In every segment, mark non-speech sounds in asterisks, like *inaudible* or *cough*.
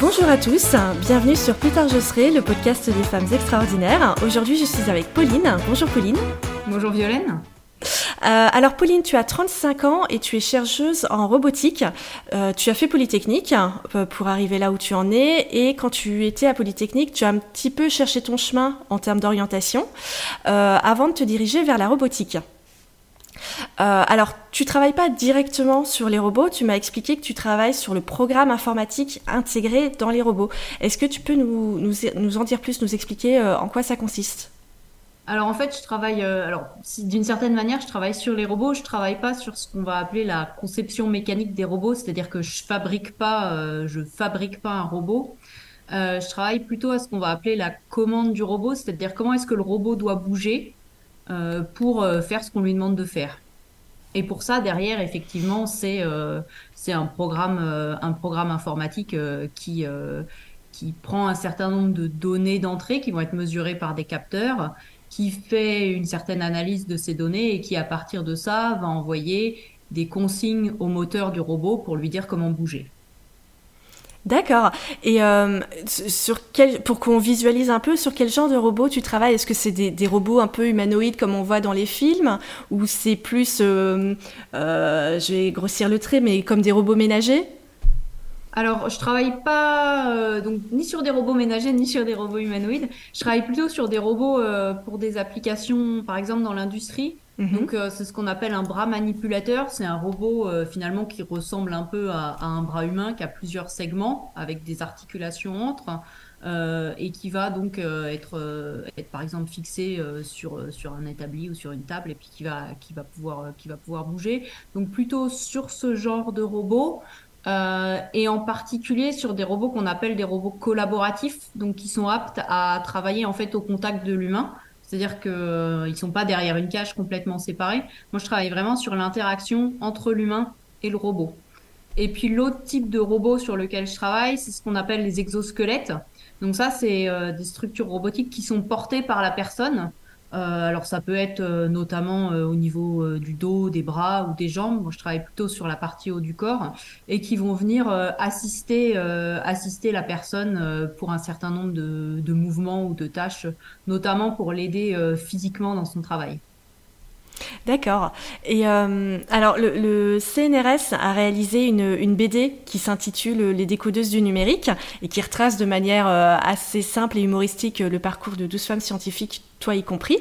Bonjour à tous, bienvenue sur Plus tard je serai, le podcast des femmes extraordinaires. Aujourd'hui je suis avec Pauline. Bonjour Pauline. Bonjour Violaine. Euh, alors Pauline, tu as 35 ans et tu es chercheuse en robotique. Euh, tu as fait Polytechnique euh, pour arriver là où tu en es et quand tu étais à Polytechnique, tu as un petit peu cherché ton chemin en termes d'orientation avant de te diriger vers la robotique. Alors, tu travailles pas directement sur les robots, tu m'as expliqué que tu travailles sur le programme informatique intégré dans les robots. Est-ce que tu peux nous, nous, en dire plus, nous expliquer en quoi ça consiste? Alors en fait, je travaille, euh, alors d'une certaine manière, je travaille sur les robots. Je travaille pas sur ce qu'on va appeler la conception mécanique des robots, c'est-à-dire que je fabrique pas, euh, je fabrique pas un robot. Euh, je travaille plutôt à ce qu'on va appeler la commande du robot, c'est-à-dire comment est-ce que le robot doit bouger pour faire ce qu'on lui demande de faire. Et pour ça, derrière, effectivement, c'est programme un programme informatique qui qui prend un certain nombre de données d'entrée qui vont être mesurées par des capteurs qui fait une certaine analyse de ces données et qui, à partir de ça, va envoyer des consignes au moteur du robot pour lui dire comment bouger. D'accord. Et euh, sur quel, pour qu'on visualise un peu, sur quel genre de robot tu travailles? Est-ce que c'est des, robots un peu humanoïdes comme on voit dans les films, ou c'est plus, euh, euh, je vais grossir le trait, mais comme des robots ménagers? Alors, je travaille pas ni sur des robots ménagers ni sur des robots humanoïdes. Je travaille plutôt sur des robots pour des applications, par exemple dans l'industrie. Mhm. Donc, euh, c'est ce qu'on appelle un bras manipulateur. C'est un robot finalement qui ressemble un peu à, un bras humain, qui a plusieurs segments avec des articulations entre. et qui va donc être, être par exemple fixé sur, sur un établi ou sur une table et puis qui va, qui va, pouvoir, qui va pouvoir bouger. Donc plutôt sur ce genre de robot. Euh, et en particulier sur des robots qu'on appelle des robots collaboratifs, donc qui sont aptes à travailler en fait au contact de l'humain. C'est-à-dire qu'ils euh, ne sont pas derrière une cage complètement séparés. Moi, je travaille vraiment sur l'interaction entre l'humain et le robot. Et puis l'autre type de robot sur lequel je travaille, c'est ce qu'on appelle les exosquelettes. Donc ça, c'est euh, des structures robotiques qui sont portées par la personne alors ça peut être euh, notamment euh, au niveau du dos, des bras ou des jambes. Moi, je travaille plutôt sur la partie haut du corps et qui vont venir assister, assister la personne pour un certain nombre de, de, mouvements ou de tâches, notamment pour l'aider physiquement dans son travail. D'accord. Et euh, alors, le, CNRS a réalisé une, une BD qui s'intitule Les décodeuses du numérique et qui retrace de manière euh, assez simple et humoristique le parcours de 12 femmes scientifiques, toi y compris.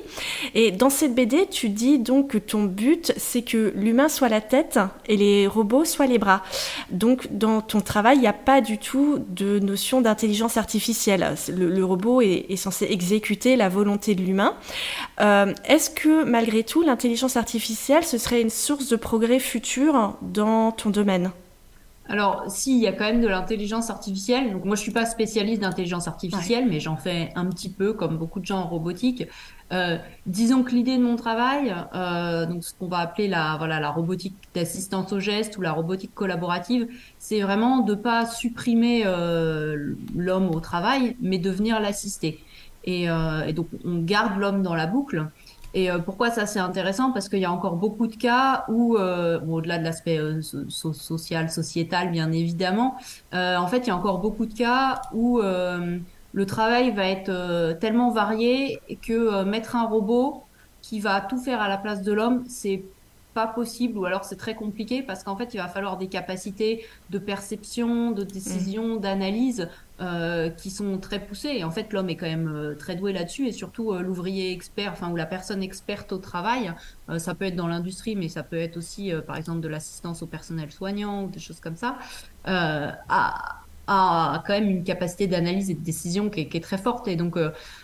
Et dans cette BD, tu dis donc que ton but, c'est que l'humain soit la tête et les robots soient les bras. Donc, dans ton travail, il n'y a pas du tout de notion d'intelligence artificielle. Le, robot est, censé exécuter la volonté de l'humain. Euh, est-ce que, malgré tout, l'intelligence artificielle, ce serait une source de progrès futur dans ton domaine? Alors, si, il y a quand même de l'intelligence artificielle. Donc, moi, je suis pas spécialiste d'intelligence artificielle, mais j'en fais un petit peu, comme beaucoup de gens en robotique. Euh, disons que l'idée de mon travail, euh, donc ce qu'on va appeler la voilà la robotique d'assistance au geste ou la robotique collaborative, c'est vraiment de pas supprimer euh, l'homme au travail, mais de venir l'assister. Et, et, donc, on garde l'homme dans la boucle. Et euh, pourquoi ça c'est intéressant? Parce qu'il y a encore beaucoup de cas où, euh, au-delà de l'aspect euh, social, sociétal bien évidemment, en fait il y a encore beaucoup de cas où le travail va être tellement varié que mettre un robot qui va tout faire à la place de l'homme, c'est pas possible ou alors c'est très compliqué parce qu'en fait il va falloir des capacités de perception, de décision, mmh. d'analyse euh, qui sont très poussées. Et en fait l'homme est quand même euh, très doué là-dessus et surtout euh, l'ouvrier expert, enfin ou la personne experte au travail, ça peut être dans l'industrie mais ça peut être aussi par exemple de l'assistance au personnel soignant ou des choses comme ça. à a quand même une capacité d'analyse et de décision qui est, très forte. Et donc,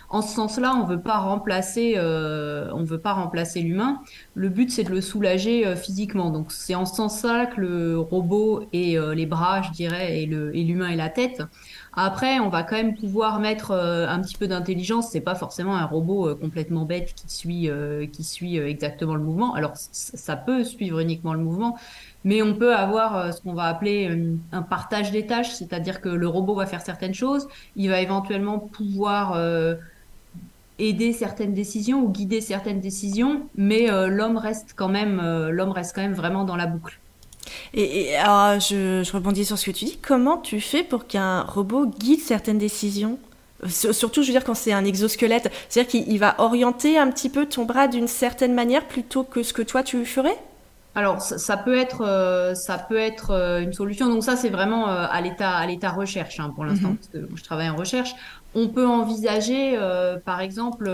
en ce sens-là, on veut pas remplacer, on veut pas remplacer l'humain. Le but, c'est de le soulager physiquement. Donc, c'est en ce sens-là que le robot et les bras, je dirais, et l'humain et, et la tête. Après, on va quand même pouvoir mettre un petit peu d'intelligence. C'est pas forcément un robot complètement bête qui suit, suit exactement le mouvement. Alors, ça peut suivre uniquement le mouvement, mais on peut avoir euh, ce qu'on va appeler euh, un partage des tâches, c'est-à-dire que le robot va faire certaines choses, il va éventuellement pouvoir euh, aider certaines décisions ou guider certaines décisions, mais l'homme reste quand même vraiment dans la boucle. Et, alors, je, je, rebondis sur ce que tu dis. Comment tu fais pour qu'un robot guide certaines décisions? Surtout, je veux dire, quand c'est un exosquelette, c'est-à-dire qu'il va orienter un petit peu ton bras d'une certaine manière plutôt que ce que toi tu ferais? Alors ça, peut être euh, ça peut être euh, une solution. Donc ça c'est vraiment euh, à l'état à l'état recherche hein, pour l'instant mhm. parce que je travaille en recherche. On peut envisager par exemple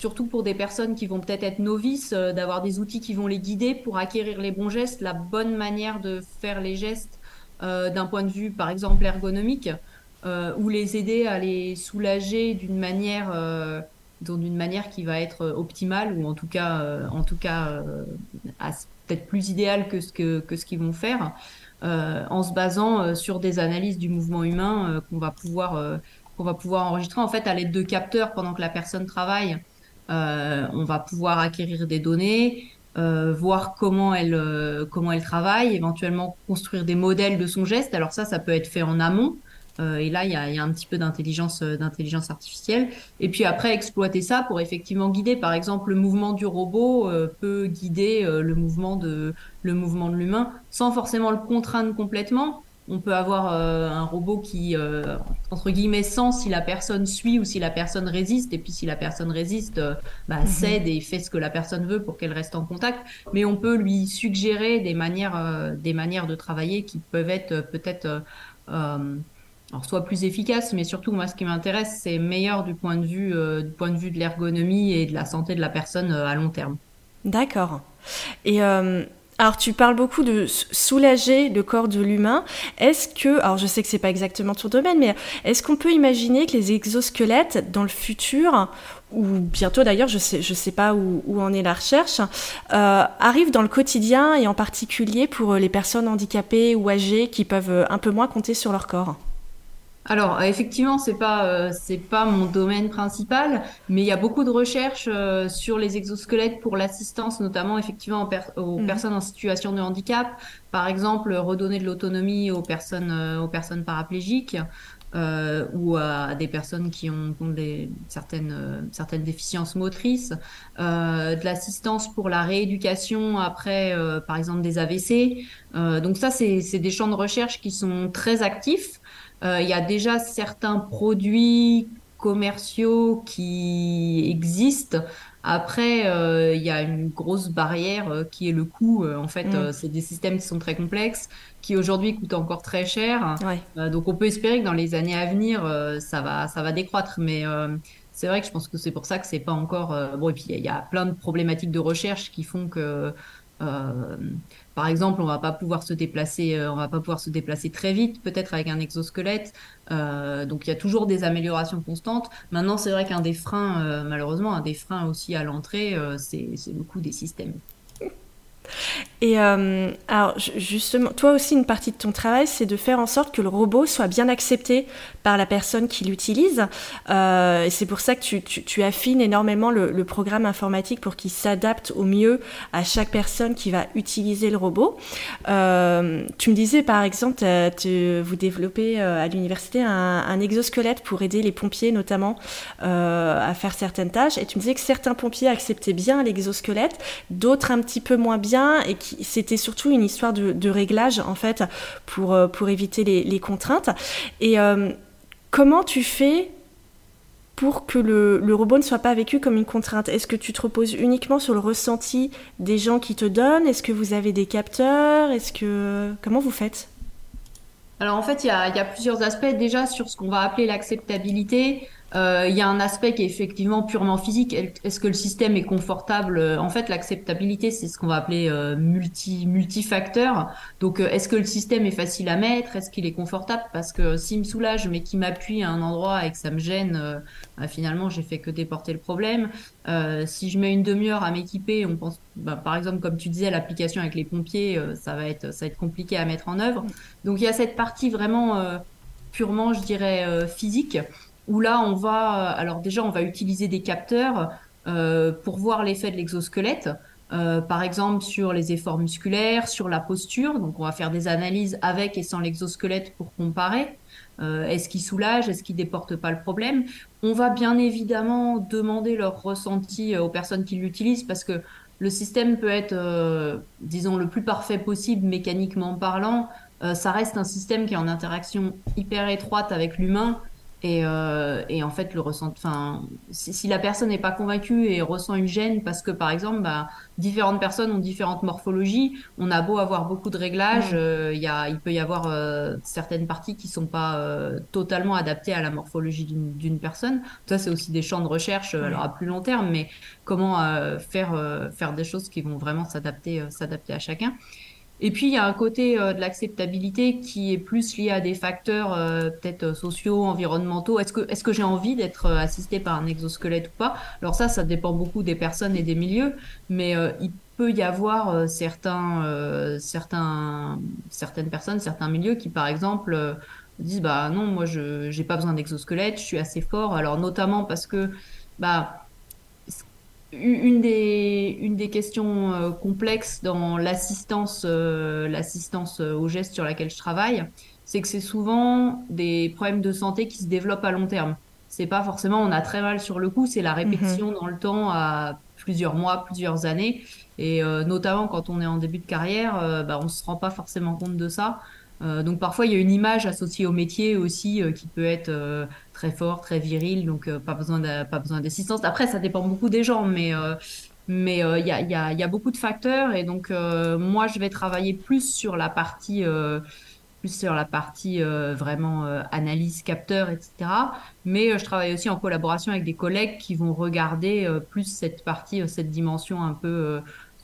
surtout pour des personnes qui vont peut-être être novices d'avoir des outils qui vont les guider pour acquérir les bons gestes, la bonne manière de faire les gestes d'un point de vue par exemple ergonomique ou les aider à les soulager d'une manière d'une manière qui va être optimale ou en tout cas en tout cas peut-être plus idéal que ce que, que ce qu'ils vont faire, euh, en se basant euh, sur des analyses du mouvement humain euh, qu'on va pouvoir qu'on va pouvoir enregistrer en fait à l'aide de capteurs pendant que la personne travaille. On va pouvoir acquérir des données, voir comment elle comment elle travaille, éventuellement construire des modèles de son geste. Alors ça, ça peut être fait en amont. Euh, et là, il y a, y a, un petit peu d'intelligence, euh, d'intelligence artificielle. Et puis après, exploiter ça pour effectivement guider. Par exemple, le mouvement du robot euh, peut guider le mouvement de le mouvement de l'humain sans forcément le contraindre complètement. On peut avoir un robot qui, entre guillemets, sent si la personne suit ou si la personne résiste. Et puis si la personne résiste, bah, mhm. cède et fait ce que la personne veut pour qu'elle reste en contact. Mais on peut lui suggérer des manières, des manières de travailler qui peuvent être peut-être alors soit plus efficace, mais surtout moi ce qui m'intéresse c'est meilleur du point de vue euh, du point de vue de l'ergonomie et de la santé de la personne euh, à long terme. D'accord. Et euh, alors tu parles beaucoup de soulager le corps de l'humain. Est-ce que, alors je sais que c'est pas exactement ton domaine, mais est-ce qu'on peut imaginer que les exosquelettes dans le futur ou bientôt d'ailleurs, je sais, sais pas où, où en est la recherche, arrivent dans le quotidien et en particulier pour les personnes handicapées ou âgées qui peuvent un peu moins compter sur leur corps? Alors euh, effectivement, c'est pas euh, c'est pas mon domaine principal, mais il y a beaucoup de recherches euh, sur les exosquelettes pour l'assistance, notamment effectivement aux mhm. personnes en situation de handicap. Par exemple, redonner de l'autonomie aux personnes aux personnes paraplégiques. ou à des personnes qui ont, des, certaines, certaines déficiences motrices, de l'assistance pour la rééducation après, par exemple, des AVC. donc ça, c'est des champs de recherche qui sont très actifs. Euh, il y a déjà certains produits commerciaux qui existent. Après, euh, il y a une grosse barrière euh, qui est le coût. en fait, mm. c'est des systèmes qui sont très complexes, qui aujourd'hui coûtent encore très cher. donc, on peut espérer que dans les années à venir, ça va, ça va décroître. Mais c'est vrai que je pense que c'est pour ça que c'est pas encore. bon, et puis il y, a plein de problématiques de recherche qui font que euh, par exemple, on va pas pouvoir se déplacer, euh, on va pas pouvoir se déplacer très vite, peut-être avec un exosquelette. Euh, donc il y a toujours des améliorations constantes. Maintenant, c'est vrai qu'un des freins, malheureusement, un des freins aussi à l'entrée, c'est le coût des systèmes. Et euh, alors justement, toi aussi, une partie de ton travail, c'est de faire en sorte que le robot soit bien accepté par la personne qui l'utilise. Euh, et c'est pour ça que tu, affines énormément le, programme informatique pour qu'il s'adapte au mieux à chaque personne qui va utiliser le robot. Euh, tu me disais par exemple, vous développez à l'université un, exosquelette pour aider les pompiers notamment à faire certaines tâches. Et tu me disais que certains pompiers acceptaient bien l'exosquelette, d'autres un petit peu moins bien et qui c'était surtout une histoire de, réglage en fait pour, euh, pour éviter les, contraintes. Et euh, comment tu fais pour que le, robot ne soit pas vécu comme une contrainte? Est-ce que tu te reposes uniquement sur le ressenti des gens qui te donnent? Est-ce que vous avez des capteurs? Est-ce que comment vous faites? Alors en fait, il y a, plusieurs aspects. Déjà sur ce qu'on va appeler l'acceptabilité. Euh, il y a un aspect qui est effectivement purement physique. Est-ce que le système est confortable? En fait, l'acceptabilité, c'est ce qu'on va appeler euh, multi multifacteur. Donc, euh, est-ce que le système est facile à mettre? Est-ce qu'il est confortable? Parce que s'il me soulage, mais qu'il m'appuie à un endroit et que ça me gêne, bah, finalement, j'ai fait que déporter le problème. si je mets une demi-heure à m'équiper, on pense, bah, par exemple, comme tu disais, l'application avec les pompiers, ça va être ça va être compliqué à mettre en œuvre. Donc, il y a cette partie vraiment purement, je dirais, physique où là, on va, alors déjà, on va utiliser des capteurs euh, pour voir l'effet de l'exosquelette. Euh, par exemple sur les efforts musculaires, sur la posture. Donc on va faire des analyses avec et sans l'exosquelette pour comparer. Euh, est-ce qu'il soulage Est-ce qu'il déporte pas le problème On va bien évidemment demander leur ressenti aux personnes qui l'utilisent parce que le système peut être, disons, le plus parfait possible mécaniquement parlant. ça reste un système qui est en interaction hyper étroite avec l'humain et, euh, et, en fait, le ressent, enfin, si, si, la personne n'est pas convaincue et ressent une gêne parce que, par exemple, bah, différentes personnes ont différentes morphologies, on a beau avoir beaucoup de réglages, euh, il y a, il peut y avoir euh, certaines parties qui sont pas euh, totalement adaptées à la morphologie d'une personne. Ça, c'est aussi des champs de recherche, alors à plus long terme, mais comment faire faire des choses qui vont vraiment s'adapter s'adapter à chacun. Et puis, il y a un côté euh, de l'acceptabilité qui est plus lié à des facteurs euh, peut-être euh, sociaux, environnementaux. Est-ce que, est-ce que j'ai envie d'être assisté par un exosquelette ou pas? Alors ça, ça dépend beaucoup des personnes et des milieux, mais il peut y avoir certains, certains, certaines personnes, certains milieux qui, par exemple, disent bah non, moi je j'ai pas besoin d'exosquelette, je suis assez fort. Alors notamment parce que bah une des, une des questions euh, complexes dans l'assistance euh, l'assistance euh, aux gestes sur laquelle je travaille, c'est que c'est souvent des problèmes de santé qui se développent à long terme. C'est pas forcément on a très mal sur le coup, c'est la répétition mhm. dans le temps à plusieurs mois, plusieurs années. Et notamment quand on est en début de carrière, bah, on se rend pas forcément compte de ça. Euh, donc parfois il y a une image associée au métier aussi euh, qui peut être euh, très fort, très viril, donc pas besoin pas besoin d'assistance. Après ça dépend beaucoup des gens, mais mais il y a, y, y, a, beaucoup de facteurs et donc moi je vais travailler plus sur la partie plus sur la partie vraiment analyse capteur etc. Mais je travaille aussi en collaboration avec des collègues qui vont regarder plus cette partie cette dimension un peu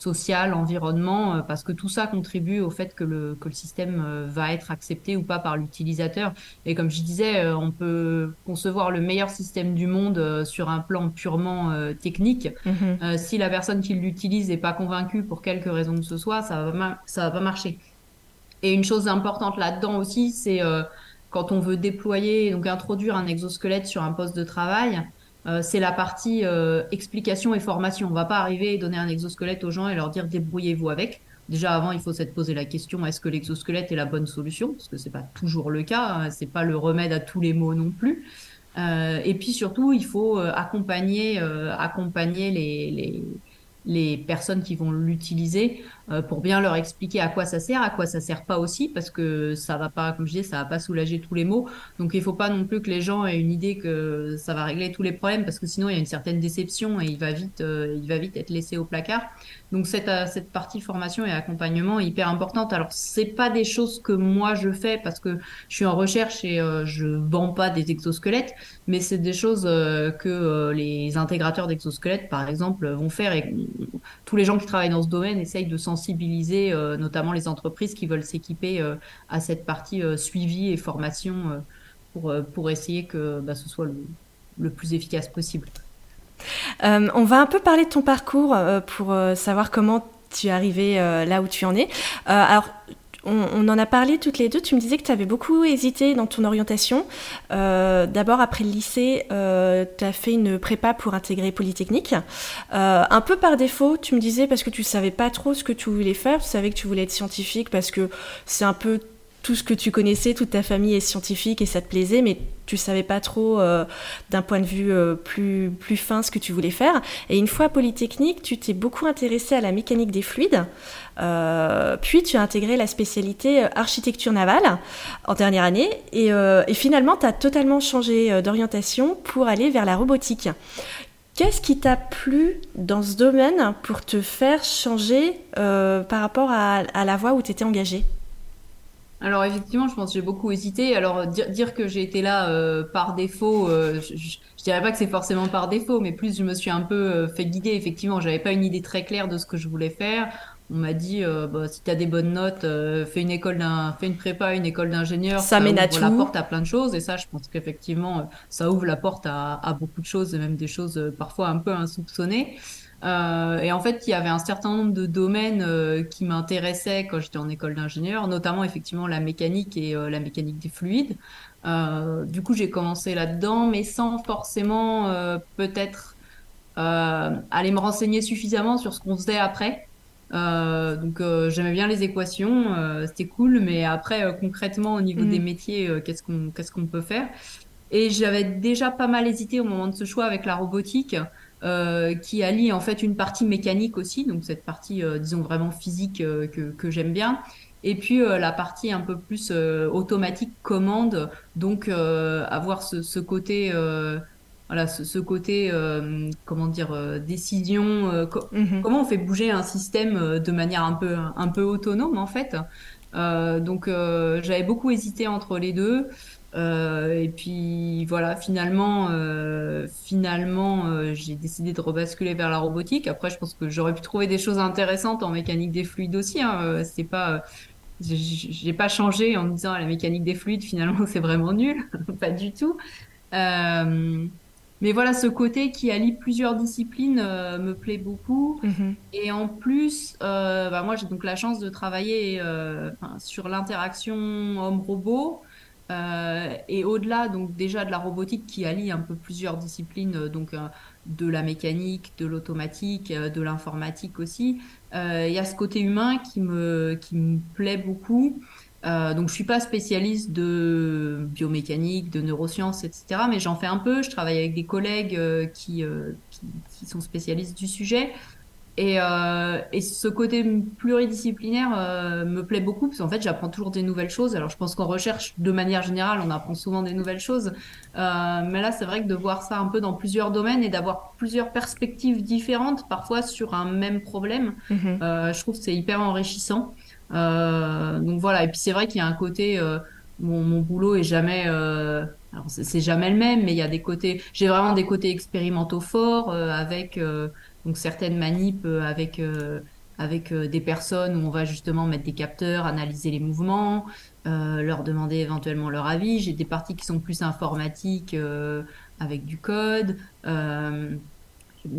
social, environnement, euh, parce que tout ça contribue au fait que le, que le système euh, va être accepté ou pas par l'utilisateur. Et comme je disais, euh, on peut concevoir le meilleur système du monde sur un plan purement technique. Mhm. si la personne qui l'utilise n'est pas convaincue pour quelque raison que ce soit, ça va, ça va pas marcher. Et une chose importante là-dedans aussi, c'est quand on veut déployer, donc introduire un exosquelette sur un poste de travail, euh, c'est la partie euh, explication et formation. On va pas arriver et donner un exosquelette aux gens et leur dire débrouillez-vous avec. Déjà avant, il faut s'être posé la question est-ce que l'exosquelette est la bonne solution? Parce que c'est pas toujours le cas. Hein. C'est pas le remède à tous les maux non plus. Euh, et puis surtout, il faut accompagner, accompagner les, les personnes qui vont l'utiliser pour bien leur expliquer à quoi ça sert, à quoi ça sert pas aussi, parce que ça va pas, comme je disais, ça va pas soulager tous les maux. Donc il faut pas non plus que les gens aient une idée que ça va régler tous les problèmes, parce que sinon il y a une certaine déception et il va vite, euh, il va vite être laissé au placard. Donc cette, euh, cette partie formation et accompagnement est hyper importante. Alors c'est pas des choses que moi je fais parce que je suis en recherche et je vends pas des exosquelettes, mais c'est des choses que les intégrateurs d'exosquelettes, par exemple, vont faire et tous les gens qui travaillent dans ce domaine essayent de sensibiliser, euh, notamment les entreprises qui veulent s'équiper euh, à cette partie euh, suivi et formation pour, pour essayer que bah, ce soit le, plus efficace possible. on va un peu parler de ton parcours pour savoir comment tu es arrivé là où tu en es. alors, on, en a parlé toutes les deux. Tu me disais que tu avais beaucoup hésité dans ton orientation. Euh, d'abord, après le lycée, euh, tu as fait une prépa pour intégrer Polytechnique. Euh, un peu par défaut, tu me disais, parce que tu savais pas trop ce que tu voulais faire. Tu savais que tu voulais être scientifique parce que c'est un peu tout ce que tu connaissais, toute ta famille est scientifique et ça te plaisait, mais tu savais pas trop euh, d'un point de vue euh, plus, fin ce que tu voulais faire. Et une fois Polytechnique, tu t'es beaucoup intéressé à la mécanique des fluides, euh, puis tu as intégré la spécialité architecture navale en dernière année, et, et finalement tu as totalement changé d'orientation pour aller vers la robotique. Qu'est-ce qui t'a plu dans ce domaine pour te faire changer par rapport à, à la voie où tu étais engagée? Alors effectivement, je pense que j'ai beaucoup hésité. Alors dire, que j'ai été là euh, par défaut, euh, je, je, dirais pas que c'est forcément par défaut, mais plus je me suis un peu euh, fait guider. Effectivement, j'avais pas une idée très claire de ce que je voulais faire. On m'a dit bah, si tu as des bonnes notes, fais une école d'un, fais une prépa, une école d'ingénieur. Ça, ça ouvre la porte à plein de choses. Et ça, je pense qu'effectivement, ça ouvre la porte à, à, beaucoup de choses, et même des choses parfois un peu insoupçonnées. Euh, et en fait, il y avait un certain nombre de domaines euh, qui m'intéressaient quand j'étais en école d'ingénieur, notamment effectivement la mécanique et euh, la mécanique des fluides. du coup, j'ai commencé là-dedans, mais sans forcément peut-être aller me renseigner suffisamment sur ce qu'on faisait après. donc j'aimais bien les équations, c'était cool, mais après concrètement au niveau des mm. métiers, qu'est-ce qu'on qu'est-ce qu'on peut faire? Et j'avais déjà pas mal hésité au moment de ce choix avec la robotique. Qui allie en fait une partie mécanique aussi, donc cette partie, disons, vraiment physique que, que j'aime bien, et puis la partie un peu plus automatique, commande, donc avoir ce, ce côté voilà ce, côté euh, comment dire euh, décision euh, mhm. comment on fait bouger un système de manière un peu un peu autonome en fait donc j'avais beaucoup hésité entre les deux et puis voilà finalement finalement j'ai décidé de rebasculer vers la robotique après je pense que j'aurais pu trouver des choses intéressantes en mécanique des fluides aussi hein. c'est pas j'ai pas changé en me disant la mécanique des fluides finalement *laughs* c'est vraiment nul *laughs* pas du tout euh, mais voilà, ce côté qui allie plusieurs disciplines euh, me plaît beaucoup. Mhm. Et en plus, euh, bah, moi j'ai donc la chance de travailler euh, sur l'interaction homme-robot. Et au-delà, donc déjà de la robotique qui allie un peu plusieurs disciplines, donc de la mécanique, de l'automatique, de l'informatique aussi, il y a ce côté humain qui me, qui me plaît beaucoup. Euh, donc, je suis pas spécialiste de biomécanique, de neurosciences, etc. Mais j'en fais un peu. Je travaille avec des collègues euh, euh, qui, qui, sont spécialistes du sujet. Et, euh, et ce côté pluridisciplinaire me plaît beaucoup parce qu'en fait, j'apprends toujours des nouvelles choses. Alors, je pense qu'en recherche, de manière générale, on apprend souvent des nouvelles choses. mais là, c'est vrai que de voir ça un peu dans plusieurs domaines et d'avoir plusieurs perspectives différentes, parfois sur un même problème, mhm. je trouve que c'est hyper enrichissant. Euh, donc voilà, et puis c'est vrai qu'il y a un côté, euh, mon, mon, boulot est jamais, euh, alors c'est jamais le même, mais il y a des côtés, j'ai vraiment des côtés expérimentaux forts avec donc certaines manips avec avec des personnes où on va justement mettre des capteurs, analyser les mouvements, euh, leur demander éventuellement leur avis. J'ai des parties qui sont plus informatiques euh, avec du code. Euh,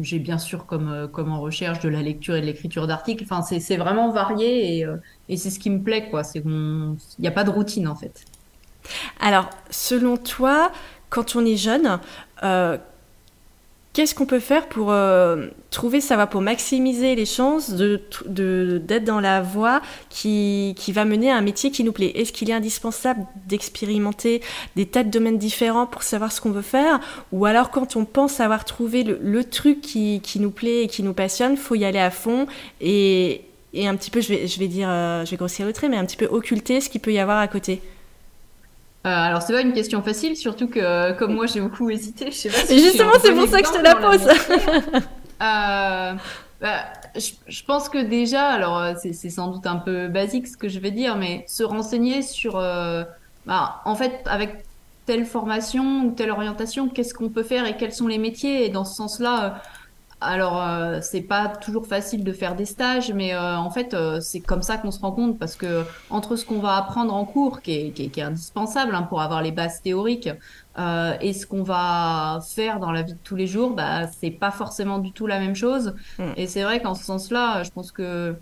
j'ai bien sûr comme, euh, comme en recherche de la lecture et de l'écriture d'articles. Enfin, c'est vraiment varié et, euh, c'est ce qui me plaît, quoi. C'est n'y a pas de routine, en fait. Alors, selon toi, quand on est jeune, euh, Qu'est-ce qu'on peut faire pour euh, trouver ça va pour maximiser les chances de d'être dans la voie qui, qui, va mener à un métier qui nous plaît? Est-ce qu'il est indispensable d'expérimenter des tas de domaines différents pour savoir ce qu'on veut faire? Ou alors quand on pense avoir trouvé le, le truc qui, qui, nous plaît et qui nous passionne, faut y aller à fond et, et un petit peu, je vais, je vais dire, euh, je vais grossir le trait, mais un petit peu occulter ce qu'il peut y avoir à côté euh, alors c'est pas une question facile, surtout que euh, comme moi j'ai beaucoup hésité, je sais pas si Justement, c'est pour ça que je te la pose. euh, bah, je, je, pense que déjà, alors euh, c'est sans doute un peu basique ce que je vais dire, mais se renseigner sur, bah, en fait, avec telle formation ou telle orientation, qu'est-ce qu'on peut faire et quels sont les métiers. Et dans ce sens-là, alors, euh, c'est pas toujours facile de faire des stages, mais euh, en fait, euh, c'est comme ça qu'on se rend compte parce que entre ce qu'on va apprendre en cours, qui est, qui est, indispensable hein, pour avoir les bases théoriques, et ce qu'on va faire dans la vie de tous les jours, bah, c'est pas forcément du tout la même chose. Mm. Et c'est vrai qu'en ce sens-là, je pense que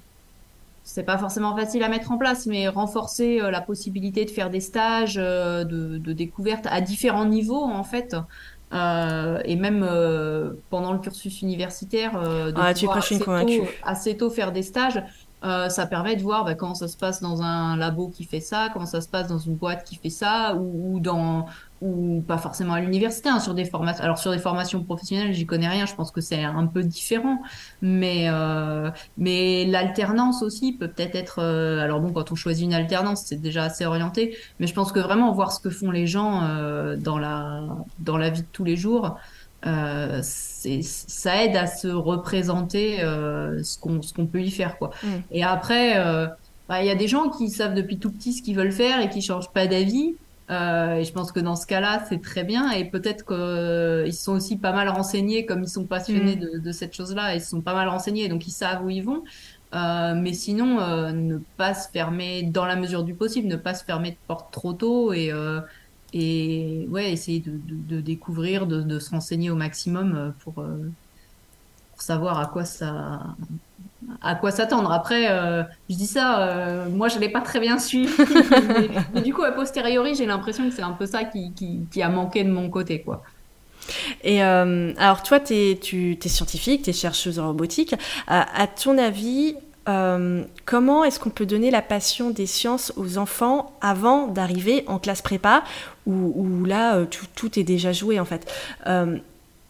c'est pas forcément facile à mettre en place, mais renforcer la possibilité de faire des stages de, de découverte à différents niveaux, en fait. Euh, et même euh, pendant le cursus universitaire, euh, de ah, tu assez, tôt, assez, tôt, faire des stages, ça permet de voir bah, comment ça se passe dans un labo qui fait ça, comment ça se passe dans une boîte qui fait ça, ou, ou dans ou pas forcément à l'université, hein, sur des formations. Alors sur des formations professionnelles, j'y connais rien. Je pense que c'est un peu différent, mais euh, mais l'alternance aussi peut peut-être être. Euh, alors bon, quand on choisit une alternance, c'est déjà assez orienté, mais je pense que vraiment voir ce que font les gens euh, dans la dans la vie de tous les jours, ça aide à se représenter ce qu'on ce qu'on peut y faire quoi. Mm. Et après, bah, il y a des gens qui savent depuis tout petit ce qu'ils veulent faire et qui changent pas d'avis. Euh, et je pense que dans ce cas-là, c'est très bien. Et peut-être qu'ils euh, sont aussi pas mal renseignés, comme ils sont passionnés mm. de, de, cette chose-là, ils sont pas mal renseignés, donc ils savent où ils vont. Euh, mais sinon, euh, ne pas se fermer, dans la mesure du possible, ne pas se fermer de porte trop tôt et, euh, et ouais, essayer de, de, de découvrir, de, de, se renseigner au maximum pour, pour savoir à quoi ça, à quoi s'attendre. Après, euh, je dis ça, euh, moi je l'ai pas très bien su. *laughs* mais, du coup, a posteriori, j'ai l'impression que c'est un peu ça qui, qui, a manqué de mon côté, quoi. Et euh, alors toi, es, tu es scientifique, tu es chercheuse en robotique. à ton avis, comment est-ce qu'on peut donner la passion des sciences aux enfants avant d'arriver en classe prépa, où, où là, tout, tout, est déjà joué en fait?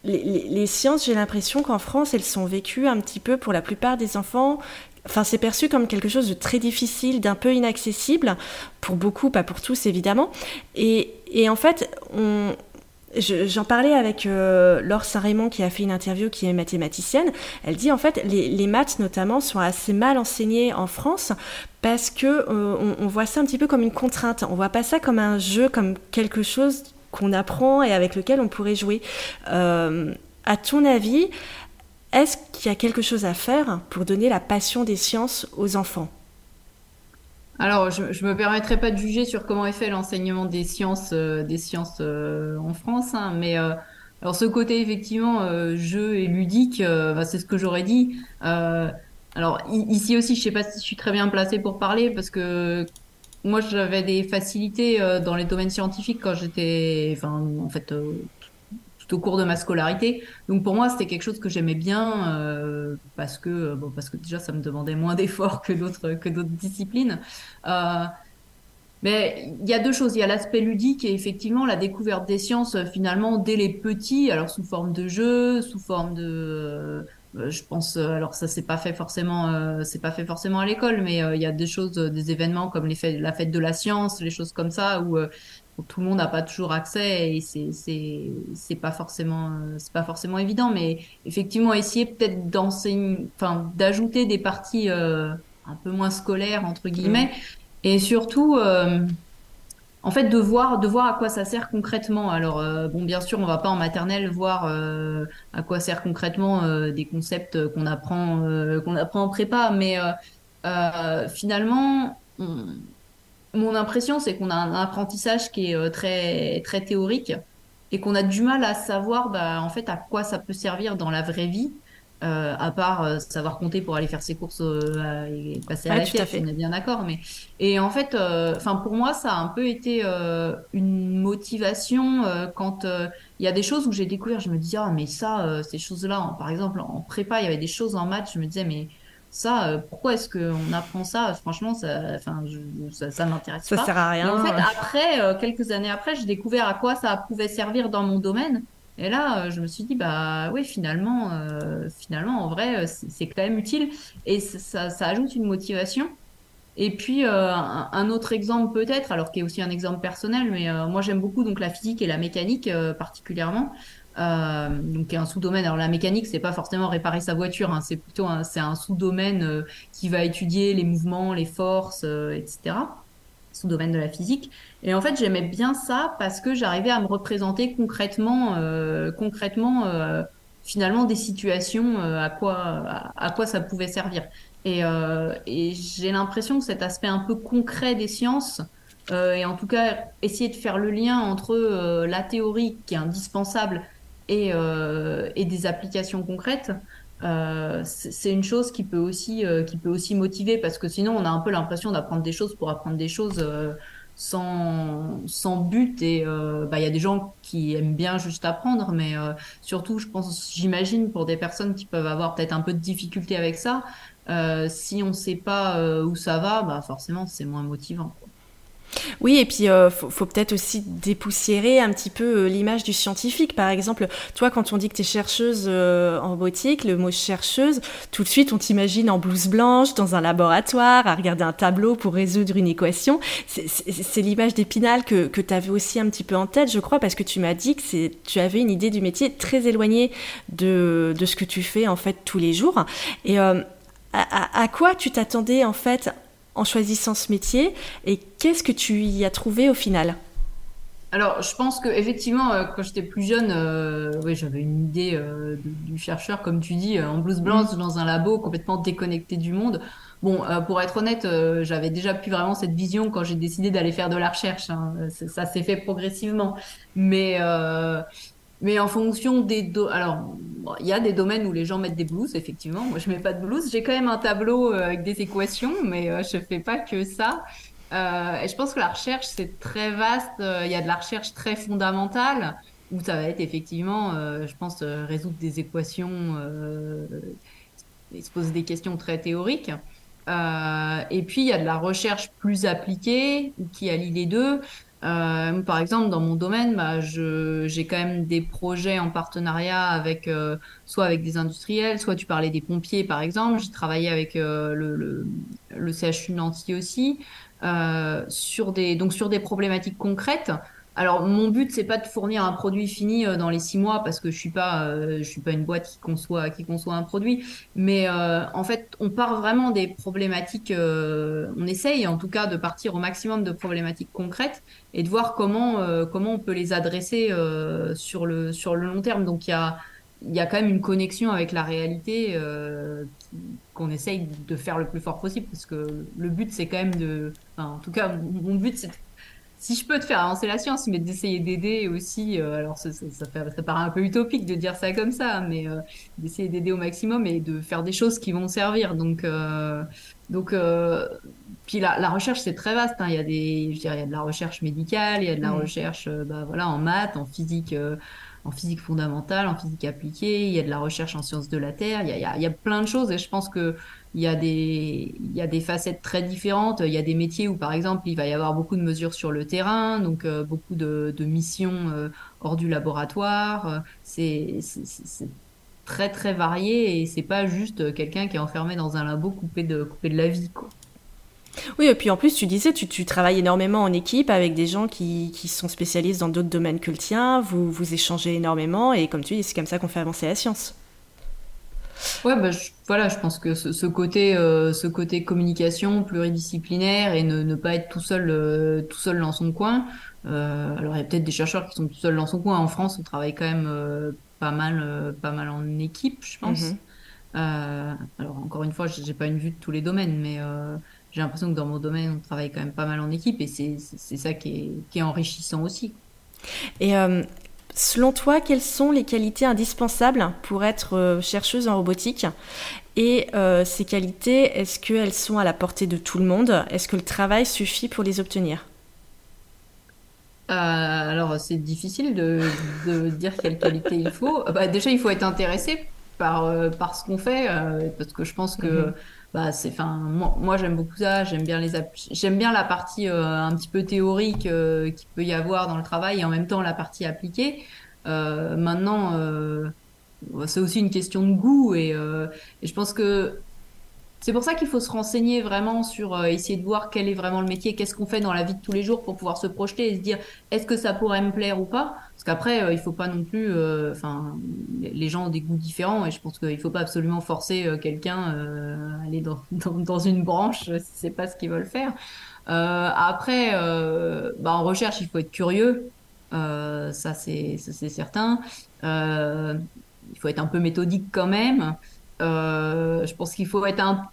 Les, sciences, j'ai l'impression qu'en France, elles sont vécues un petit peu pour la plupart des enfants. Enfin, c'est perçu comme quelque chose de très difficile, d'un peu inaccessible, pour beaucoup, pas pour tous évidemment. Et, en fait, J'en parlais avec euh, Laure Saint-Raymond qui a fait une interview, qui est mathématicienne. Elle dit en fait les, maths notamment sont assez mal enseignées en France parce que euh, on, voit ça un petit peu comme une contrainte. On voit pas ça comme un jeu, comme quelque chose qu'on apprend et avec lequel on pourrait jouer. Euh, à ton avis, est-ce qu'il y a quelque chose à faire pour donner la passion des sciences aux enfants? Alors, je, ne me permettrai pas de juger sur comment est fait l'enseignement des sciences, euh, des sciences euh, en France, hein, mais euh, alors ce côté effectivement jeu et ludique, bah, c'est ce que j'aurais dit. alors ici aussi, je sais pas si je suis très bien placée pour parler parce que moi j'avais des facilités dans les domaines scientifiques quand j'étais, enfin en fait au cours de ma scolarité. Donc pour moi, c'était quelque chose que j'aimais bien euh, parce que bon, parce que déjà ça me demandait moins *laughs* d'efforts que d'autres que d'autres disciplines. Euh, mais il y a deux choses. Il y a l'aspect ludique et effectivement la découverte des sciences finalement dès les petits, alors sous forme de jeu, sous forme de euh, je pense alors ça c'est pas fait forcément c'est pas fait forcément à l'école mais il y a des choses des événements comme les fêtes, la fête de la science les choses comme ça où tout le monde n'a pas toujours accès et c'est c'est c'est pas forcément euh, c'est pas forcément évident. Mais effectivement essayer peut-être d'enseigner enfin d'ajouter des parties euh, un peu moins scolaires entre guillemets et surtout euh, en fait de voir de voir à quoi ça sert concrètement alors bon bien sûr on va pas en maternelle voir à quoi sert concrètement des concepts qu'on apprend qu'on apprend en prépa mais finalement on, mon impression, c'est qu'on a un apprentissage qui est euh, très, très théorique et qu'on a du mal à savoir bah, en fait à quoi ça peut servir dans la vraie vie. Euh, à part euh, savoir compter pour aller faire ses courses et passer à la caisse, on est bien d'accord. Mais et en fait, enfin pour moi, ça a un peu été une motivation quand il y a des choses où j'ai découvert, je me disais ah mais ça, ces choses-là, par exemple en prépa, il y avait des choses en maths, je me disais mais ça, euh, pourquoi est-ce qu'on apprend ça? Franchement, ça, enfin, ça, ça m'intéresse pas. Ça sert à rien. en fait, après, euh, quelques années après, j'ai découvert à quoi ça pouvait servir dans mon domaine. Et là, euh, je me suis dit, bah oui, finalement, finalement, en vrai, c'est quand même utile et ça, ça, ajoute une motivation. Et puis un, autre exemple peut-être, alors qui est aussi un exemple personnel, mais moi j'aime beaucoup donc la physique et la mécanique particulièrement. Euh, donc un sous-domaine. Alors la mécanique, c'est pas forcément réparer sa voiture, hein, c'est plutôt un, un sous-domaine euh, qui va étudier les mouvements, les forces, euh, etc. Sous-domaine de la physique. Et en fait, j'aimais bien ça parce que j'arrivais à me représenter concrètement, euh, concrètement, finalement des situations à quoi à, quoi ça pouvait servir. Et, j'ai l'impression que cet aspect un peu concret des sciences et en tout cas essayer de faire le lien entre la théorie qui est indispensable euh, et des applications concrètes, euh, c'est une chose qui peut aussi euh, qui peut aussi motiver parce que sinon on a un peu l'impression d'apprendre des choses pour apprendre des choses euh, sans sans but. Et euh, bah il y a des gens qui aiment bien juste apprendre mais surtout je pense j'imagine pour des personnes qui peuvent avoir peut-être un peu de difficulté avec ça si on sait pas où ça va bah forcément c'est moins motivant oui, et puis euh, faut, peut-être aussi dépoussiérer un petit peu euh, l'image du scientifique. Par exemple, toi, quand on dit que tu es chercheuse euh, en robotique, le mot chercheuse, tout de suite, on t'imagine en blouse blanche, dans un laboratoire, à regarder un tableau pour résoudre une équation. C'est l'image d'Épinal que, que tu avais aussi un petit peu en tête, je crois, parce que tu m'as dit que tu avais une idée du métier très éloignée de, de ce que tu fais en fait tous les jours. Et euh, à, à, quoi tu t'attendais en fait en choisissant ce métier et qu'est-ce que tu y as trouvé au final? Alors, je pense que effectivement, euh, quand j'étais plus jeune, euh, oui, j'avais une idée euh, du chercheur, comme tu dis, en blouse blanche mm. dans un labo, complètement déconnecté du monde. Bon, pour être honnête, j'avais déjà plus vraiment cette vision quand j'ai décidé d'aller faire de la recherche. Hein. Ça s'est fait progressivement, mais mais en fonction des alors il y a des domaines où les gens mettent des blouses effectivement. Moi je mets pas de blouse. J'ai quand même un tableau euh, avec des équations, mais euh, je fais pas que ça. Euh, et je pense que la recherche c'est très vaste. Il y a de la recherche très fondamentale où ça va être effectivement, je pense, résoudre des équations et se poser des questions très théoriques. Euh, et puis il y a de la recherche plus appliquée qui allie les deux. Euh, par exemple, dans mon domaine, bah, j'ai quand même des projets en partenariat avec euh, soit avec des industriels, soit tu parlais des pompiers, par exemple. J'ai travaillé avec euh, le, le, le, CHU Nancy aussi sur des donc sur des problématiques concrètes. Alors mon but c'est pas de fournir un produit fini euh, dans les six mois parce que je suis pas euh, je suis pas une boîte qui conçoit qui conçoit un produit, mais euh, en fait on part vraiment des problématiques. on essaye en tout cas de partir au maximum de problématiques concrètes et de voir comment comment on peut les adresser sur le sur le long terme. Donc il y a il y a quand même une connexion avec la réalité qu'on essaye de faire le plus fort possible parce que le but c'est quand même de en tout cas mon but c'est si je peux te faire avancer la science, mais d'essayer d'aider aussi, euh, alors ça, ça, ça, fait, ça, paraît un peu utopique de dire ça comme ça, mais euh, d'essayer d'aider au maximum et de faire des choses qui vont servir. Donc, euh, donc puis la, la recherche c'est très vaste. Hein. Il y a des, je dirais, il y a de la recherche médicale, il y a de la recherche, bah, voilà, en maths, en physique en physique fondamentale, en physique appliquée, il y a de la recherche en sciences de la Terre, il y a, il y a, plein de choses et je pense que il y, a des, il y a des facettes très différentes. Il y a des métiers où, par exemple, il va y avoir beaucoup de mesures sur le terrain, donc euh, beaucoup de, de missions euh, hors du laboratoire. C'est très, très varié et c'est pas juste quelqu'un qui est enfermé dans un labo coupé de, coupé de la vie. Quoi. Oui, et puis en plus, tu disais, tu, tu travailles énormément en équipe avec des gens qui, qui sont spécialistes dans d'autres domaines que le tien, vous, vous échangez énormément, et comme tu dis, c'est comme ça qu'on fait avancer la science. Ouais, bah, je, voilà, je pense que ce, ce côté, euh, ce côté communication pluridisciplinaire et ne, ne pas être tout seul, euh, tout seul dans son coin. Euh, alors, il y a peut-être des chercheurs qui sont tout seuls dans son coin. En France, on travaille quand même pas mal, pas mal en équipe, je pense. Mm-hmm. alors, encore une fois, j'ai pas une vue de tous les domaines, mais j'ai l'impression que dans mon domaine, on travaille quand même pas mal en équipe et c'est ça qui est, qui est, enrichissant aussi. Et euh, selon toi, quelles sont les qualités indispensables pour être euh, chercheuse en robotique Et euh, ces qualités, est-ce qu'elles sont à la portée de tout le monde? Est-ce que le travail suffit pour les obtenir? Alors c'est difficile de, de, dire quelle qualité il faut. Bah, déjà il faut être intéressé par, par ce qu'on fait parce que je pense que mm-hmm bah c'est enfin moi, j'aime beaucoup ça. J'aime bien les j'aime bien la partie euh, un petit peu théorique euh, qu'il peut y avoir dans le travail et en même temps la partie appliquée. Euh, maintenant c'est aussi une question de goût et, et je pense que c'est pour ça qu'il faut se renseigner vraiment sur euh, essayer de voir quel est vraiment le métier, qu'est-ce qu'on fait dans la vie de tous les jours pour pouvoir se projeter et se dire est-ce que ça pourrait me plaire ou pas? Parce qu'après, euh, il faut pas non plus, euh, enfin, les gens ont des goûts différents et je pense qu'il faut pas absolument forcer quelqu'un à aller *laughs* dans, une branche si c'est pas ce qu'ils veulent faire. après, bah, en recherche, il faut être curieux. ça c'est certain. il faut être un peu méthodique quand même. Je pense qu'il faut être un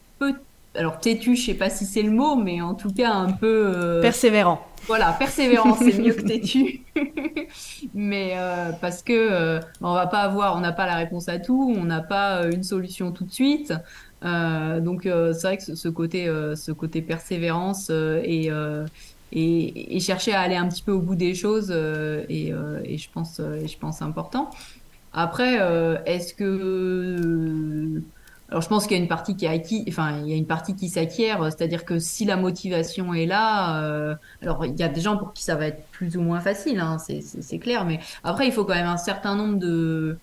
alors têtu, je sais pas si c'est le mot, mais en tout cas un peu euh, persévérant. Voilà, persévérant, c'est mieux que *laughs* têtu. *laughs* mais euh, parce que euh, on va pas avoir, on n'a pas la réponse à tout, on n'a pas une solution tout de suite. donc c'est vrai que ce, côté, ce côté persévérance et, et, chercher à aller un petit peu au bout des choses et, et, je pense, et je pense important. Après, est-ce que alors je pense qu'il y a une partie qui acquis, enfin il y a une partie qui s'acquiert, c'est-à-dire que si la motivation est là, euh, alors il y a des gens pour qui ça va être plus ou moins facile, hein, c'est clair, mais après il faut quand même un certain nombre de,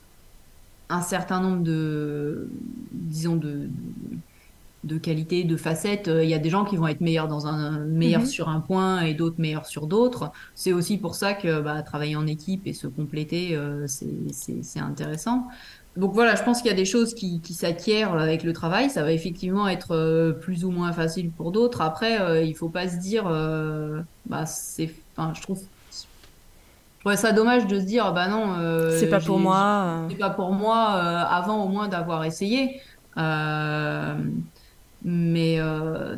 un certain nombre de, disons de, de qualités, de facettes. Il y a des gens qui vont être meilleurs dans un meilleurs mm-hmm. sur un point et d'autres meilleurs sur d'autres. C'est aussi pour ça que bah, travailler en équipe et se compléter, euh, c'est intéressant donc voilà, je pense qu'il y a des choses qui, qui s'acquièrent avec le travail. Ça va effectivement être euh, plus ou moins facile pour d'autres. Après, euh, il faut pas se dire, euh, bah c'est, enfin, je trouve, je ça dommage de se dire, bah non, c'est pas pour moi. C'est pas pour moi. avant au moins d'avoir essayé. Mais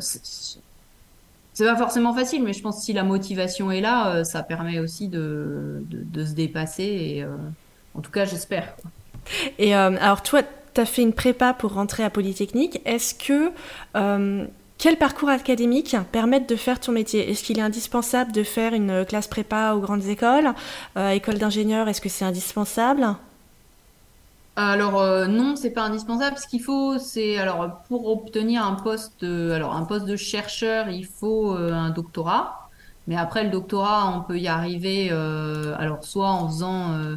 c'est pas forcément facile. Mais je pense que si la motivation est là, ça permet aussi de, de, se dépasser. Et en tout cas, j'espère. Et euh, alors toi, tu as fait une prépa pour rentrer à Polytechnique. Est-ce que... Euh, quel parcours académique permettent de faire ton métier? Est-ce qu'il est indispensable de faire une classe prépa aux grandes écoles? Euh, École d'ingénieur, est-ce que c'est indispensable? Alors euh, non, c'est pas indispensable. Ce qu'il faut, c'est alors pour obtenir un poste, alors un poste de chercheur, il faut un doctorat. Mais après, le doctorat, on peut y arriver, alors soit en faisant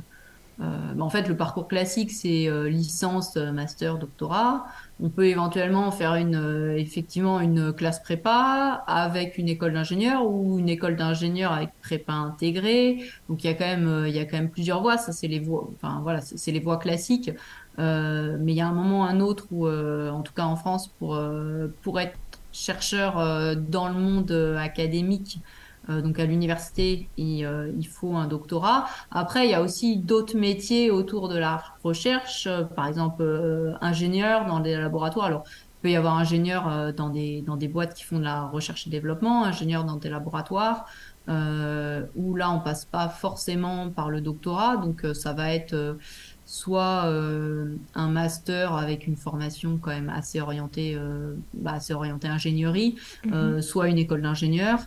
euh, bah, en fait, le parcours classique, c'est euh, licence, euh, master, doctorat. On peut éventuellement faire une, effectivement une classe prépa avec une école d'ingénieur ou une école d'ingénieur avec prépa intégrée. Donc il y a quand même, il y a quand même plusieurs voies. Ça, c'est les voies, enfin voilà, c'est les voies classiques. mais il y a un moment, un autre où, en tout cas en France, pour pour être chercheur dans le monde académique, euh, donc à l'université, il, euh, il, faut un doctorat. Après, il y a aussi d'autres métiers autour de la recherche, euh, par exemple ingénieur dans des laboratoires. Alors, il peut y avoir ingénieur dans des dans des boîtes qui font de la recherche et développement, ingénieur dans des laboratoires, où là on passe pas forcément par le doctorat, donc ça va être soit un master avec une formation quand même assez orientée, bah, assez orientée ingénierie, mm-hmm. soit une école d'ingénieur.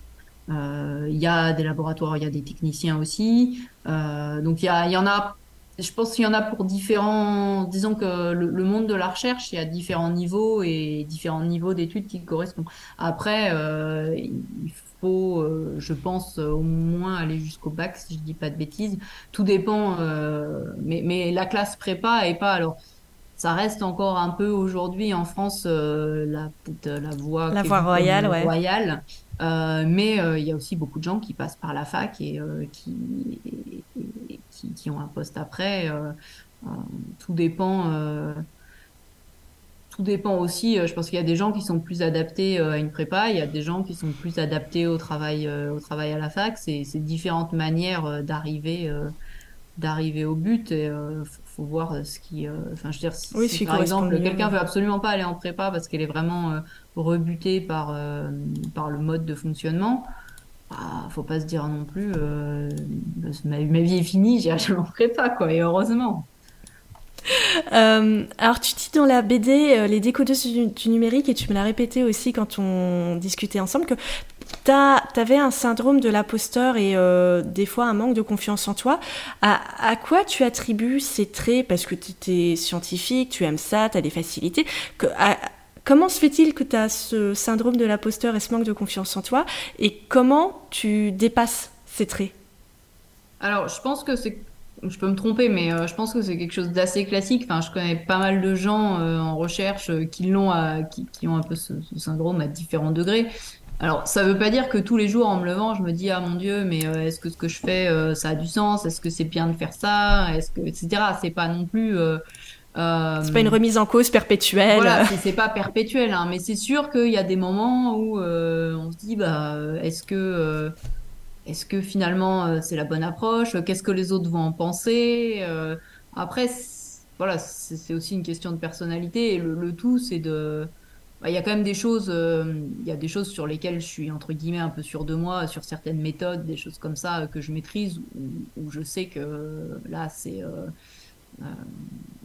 Euh, il y a des laboratoires, il y a des techniciens aussi. Euh, donc il y, y en a je pense qu'il y en a pour différents. Disons que le, monde de la recherche, il y a différents niveaux et différents niveaux d'études qui correspondent. Après, euh, il faut, euh, je pense, au moins aller jusqu'au bac, si je dis pas de bêtises. Tout dépend. Euh, mais, mais la classe prépa est pas. Alors, ça reste encore un peu aujourd'hui en France la, la voie. La voie royale, ouais. Royale. Euh, mais euh, il y a aussi beaucoup de gens qui passent par la fac et euh, qui, qui, ont un poste après. tout dépend. tout dépend aussi. je pense qu'il y a des gens qui sont plus adaptés à une prépa, il y a des gens qui sont plus adaptés au travail, au travail à la fac. C'est différentes manières d'arriver d'arriver au but faut voir ce qui enfin je veux dire si, par exemple quelqu'un veut absolument pas aller en prépa parce qu'elle est vraiment rebuté par, euh, par le mode de fonctionnement, bah, faut pas se dire non plus, euh, ma, vie est finie, je n'en ferai pas, quoi, et heureusement. Euh, alors tu dis dans la BD les décodeuses du, numérique et tu me l'as répété aussi quand on discutait ensemble que tu avais un syndrome de l'imposteur et des fois un manque de confiance en toi. À, quoi tu attribues ces traits? Parce que tu es scientifique, tu aimes ça, tu as des facilités. Comment se fait-il que tu as ce syndrome de l'imposteur et ce manque de confiance en toi? Et comment tu dépasses ces traits? Alors, je pense que c'est je peux me tromper, mais euh, je pense que c'est quelque chose d'assez classique. Enfin, je connais pas mal de gens euh, en recherche euh, qui l'ont, qui, ont un peu ce, syndrome à différents degrés. Alors, ça veut pas dire que tous les jours en me levant, je me dis ah mon dieu, mais est-ce que ce que je fais, ça a du sens? Est-ce que c'est bien de faire ça? Est-ce que etc. C'est pas non plus euh, c'est pas une remise en cause perpétuelle. Voilà, c'est pas perpétuel, hein, mais c'est sûr qu'il y a des moments où euh, on se dit, bah, est-ce que, euh, est-ce que finalement c'est la bonne approche? Qu'est-ce que les autres vont en penser? Après, voilà, c'est aussi une question de personnalité et le, tout, c'est de, bah, il y a quand même des choses, il y a des choses sur lesquelles je suis entre guillemets un peu sûr de moi, sur certaines méthodes, des choses comme ça que je maîtrise, où, je sais que là c'est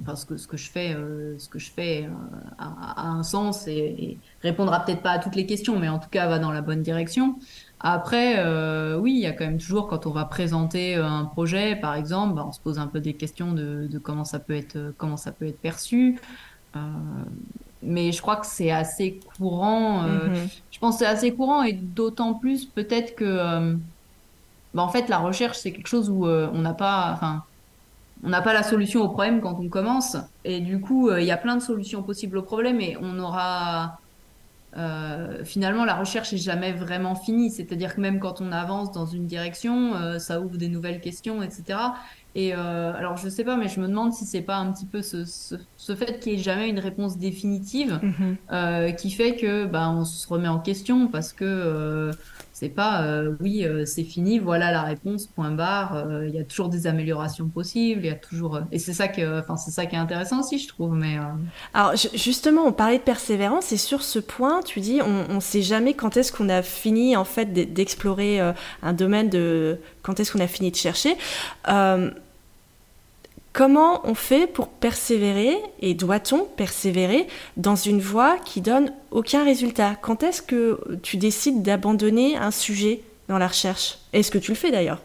parce que ce que je fais, euh, ce que je fais euh, a, un sens et, répondra peut-être pas à toutes les questions, mais en tout cas va dans la bonne direction. Après, euh, oui, il y a quand même toujours quand on va présenter un projet, par exemple, bah, on se pose un peu des questions de, comment ça peut être, comment ça peut être perçu. Mais je crois que c'est assez courant. Mm-hmm. Je pense que c'est assez courant et d'autant plus peut-être que, bah, en fait, la recherche c'est quelque chose où on n'a pas, enfin on n'a pas la solution au problème quand on commence. Et du coup, euh, il y a plein de solutions possibles au problème et on aura. Euh, finalement, la recherche est jamais vraiment finie. C'est-à-dire que même quand on avance dans une direction, euh, ça ouvre des nouvelles questions, etc. Et alors, je sais pas, mais je me demande si c'est pas un petit peu ce, fait qu'il n'y ait jamais une réponse définitive mm-hmm. qui fait que bah, on se remet en question parce que c'est pas euh, oui, euh, c'est fini, voilà la réponse, point barre. Euh, il y a toujours des améliorations possibles, il y a toujours et c'est ça que, c'est ça qui est intéressant aussi, je trouve. Mais alors justement, on parlait de persévérance et sur ce point, tu dis, on ne sait jamais quand est-ce qu'on a fini en fait d'explorer un domaine de quand est-ce qu'on a fini de chercher. Comment on fait pour persévérer et doit-on persévérer dans une voie qui donne aucun résultat? Quand est-ce que tu décides d'abandonner un sujet dans la recherche? Est-ce que tu le fais d'ailleurs?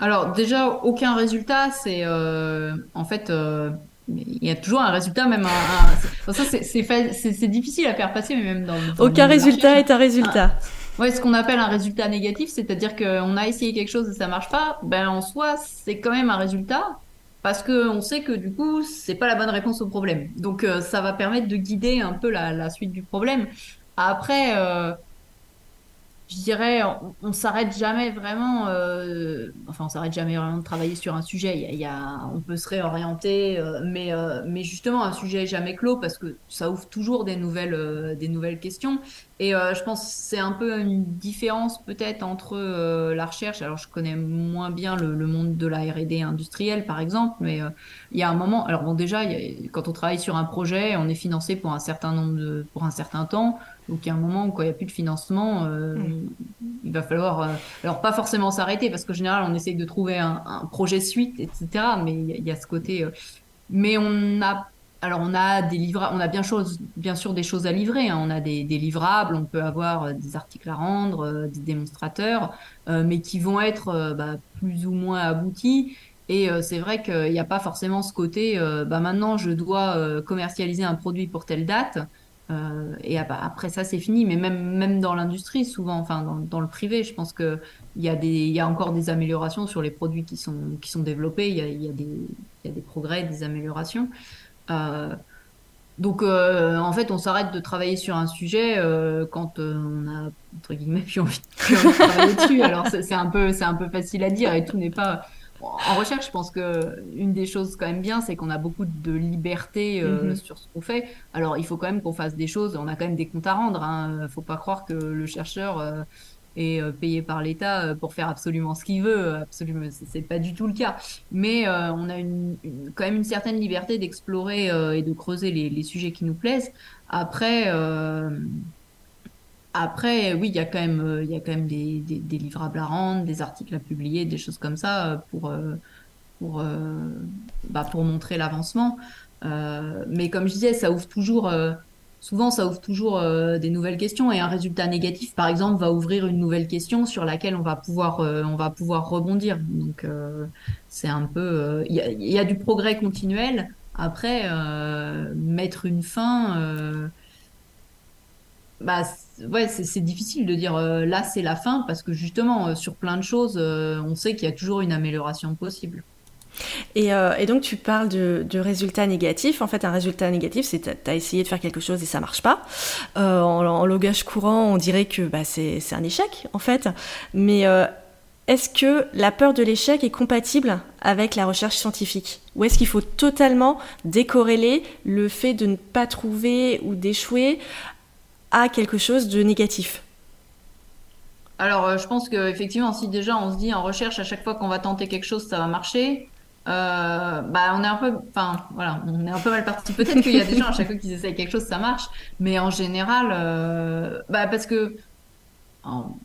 Alors déjà, aucun résultat, c'est euh, en fait... Euh, il y a toujours un résultat, même un... ça c'est difficile à faire passer, mais même dans... aucun résultat est un résultat. Ouais, ce qu'on appelle un résultat négatif, c'est-à-dire qu'on a essayé quelque chose et ça marche pas, ben en soi, c'est quand même un résultat parce qu'on sait que du coup, c'est pas la bonne réponse au problème. Donc, euh, ça va permettre de guider un peu la, la suite du problème. Après, euh, je dirais, on, s'arrête jamais vraiment, euh, enfin, on s'arrête jamais vraiment de travailler sur un sujet. Il y a, on peut se réorienter, euh, mais, euh, mais justement, un sujet jamais clos parce que ça ouvre toujours des nouvelles, des nouvelles questions. Et je pense que c'est un peu une différence peut-être entre la recherche. Alors, je connais moins bien le, le monde de la R&D industrielle, par exemple, mais il y a un moment. Alors bon, déjà, quand on travaille sur un projet, on est financé pour un certain nombre de, pour un certain temps. Donc il y a un moment où quand il n'y a plus de financement, euh, mm. il va falloir, euh, alors pas forcément s'arrêter parce qu'en général on essaye de trouver un, un projet suite, etc. Mais il y, a ce côté. Euh, mais on a, alors on a des livrables, on a bien, chose, bien sûr des choses à livrer. Hein. On a des, des, livrables, on peut avoir des articles à rendre, des démonstrateurs, mais qui vont être bah, plus ou moins aboutis. Et c'est vrai qu'il n'y a pas forcément ce côté, bah maintenant je dois commercialiser un produit pour telle date. Euh, et après ça, c'est fini. Mais même, même dans l'industrie, souvent, enfin dans, le privé, je pense qu'il y, a des, y a encore des améliorations sur les produits qui sont, qui sont développés. Il y a, y, a y a des progrès, des améliorations. Euh, donc, euh, en fait, on s'arrête de travailler sur un sujet euh, quand euh, on a, entre guillemets, *laughs* plus envie, plus envie de travailler dessus. Alors, c'est un, peu, un peu facile à dire et tout n'est pas en recherche, je pense que une des choses quand même bien, c'est qu'on a beaucoup de liberté euh, mm-hmm. sur ce qu'on fait. Alors, il faut quand même qu'on fasse des choses. On a quand même des comptes à rendre. Il hein. faut pas croire que le chercheur euh, est euh, payé par l'État pour faire absolument ce qu'il veut. Absolument, c'est pas du tout le cas. Mais on a une, quand même une certaine liberté d'explorer et de creuser les, les, sujets qui nous plaisent. Après après, oui, il y a quand même, euh, il y a quand même des, livrables à rendre, des articles à publier, des choses comme ça euh, pour, euh, pour, bah, pour montrer l'avancement. mais comme je disais, ça ouvre toujours, souvent, ça ouvre toujours des nouvelles questions et un résultat négatif, par exemple, va ouvrir une nouvelle question sur laquelle on va pouvoir, on va pouvoir rebondir. Donc, c'est un peu, il y a, y, a, du progrès continuel. Après, mettre une fin bah ouais c'est difficile de dire euh, là c'est la fin parce que justement euh, sur plein de choses euh, on sait qu'il y a toujours une amélioration possible. Et, donc tu parles de, résultats négatifs. En fait, un résultat négatif, c'est tu as essayé de faire quelque chose et ça marche pas. En, en, logage courant, on dirait que bah, c'est un échec en fait. Mais est-ce que la peur de l'échec est compatible avec la recherche scientifique? Ou est-ce qu'il faut totalement décorréler le fait de ne pas trouver ou d'échouer à quelque chose de négatif Alors, euh, je pense qu'effectivement, si déjà on se dit en recherche, à chaque fois qu'on va tenter quelque chose, ça va marcher, euh, bah, on est un peu, mal parti. Peut-être qu'il y a des gens, à chaque fois qu'ils essayent quelque chose, ça marche, mais en général, euh, bah, parce que,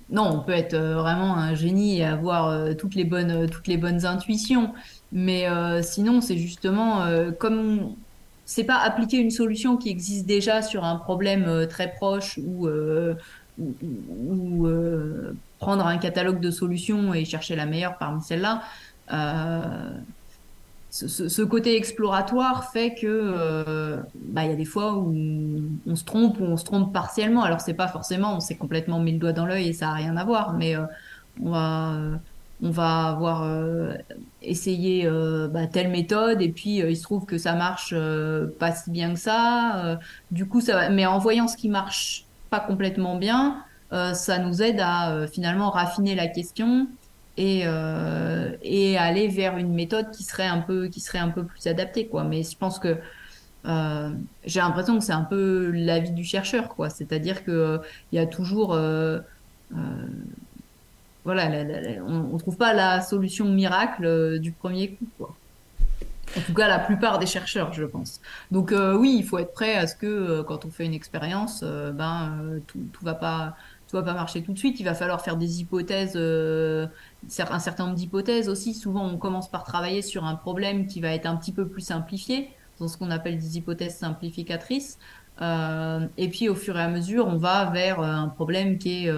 non, on peut être vraiment un génie et avoir toutes les bonnes, toutes les bonnes intuitions, mais sinon, c'est justement comme c'est pas appliquer une solution qui existe déjà sur un problème euh, très proche ou, euh, euh, prendre un catalogue de solutions et chercher la meilleure parmi celles-là. Ce, côté exploratoire fait que bah, il y a des fois où on se trompe ou on se trompe partiellement. Alors c'est pas forcément, on s'est complètement mis le doigt dans l'œil et ça a rien à voir, mais on va on va avoir euh, essayé euh, bah, telle méthode et puis euh, il se trouve que ça marche pas si bien que ça. du coup, ça mais en voyant ce qui marche pas complètement bien, ça nous aide à finalement raffiner la question et, et aller vers une méthode qui serait un peu qui serait un peu plus adaptée quoi. Mais je pense que j'ai l'impression que c'est un peu l'avis du chercheur quoi. C'est-à-dire que il y a toujours voilà, on, ne trouve pas la solution miracle euh, du premier coup, quoi. En tout cas, la plupart des chercheurs, je pense. Donc euh, oui, il faut être prêt à ce que euh, quand on fait une expérience, ben tout, tout va pas tout va pas marcher tout de suite. Il va falloir faire des hypothèses, un certain nombre d'hypothèses aussi. Souvent, on commence par travailler sur un problème qui va être un petit peu plus simplifié, dans ce qu'on appelle des hypothèses simplificatrices. et puis, au fur et à mesure, on va vers un problème qui est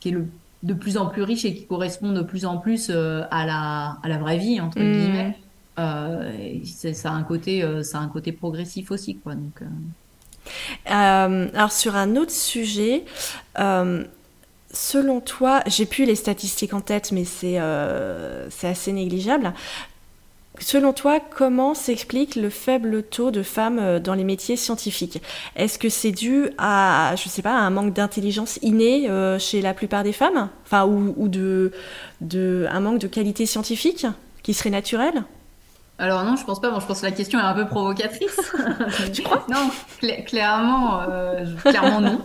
qui est le de plus en plus riches et qui correspondent de plus en plus euh, à, la, à la vraie vie, entre mm. guillemets. Euh, ça, a un côté, euh, ça a un côté progressif aussi. Quoi, donc, alors sur un autre sujet, selon toi, j'ai plus les statistiques en tête, mais c'est assez négligeable. Selon toi, comment s'explique le faible taux de femmes euh, dans les métiers scientifiques? Est-ce que c'est dû à, je sais pas, un manque d'intelligence innée euh, chez la plupart des femmes, enfin, ou, de, de, un manque de qualité scientifique qui serait naturel? Alors non, je pense pas. Bon, je pense que la question est un peu provocatrice. *laughs* tu crois? Non, clairement, euh, clairement non.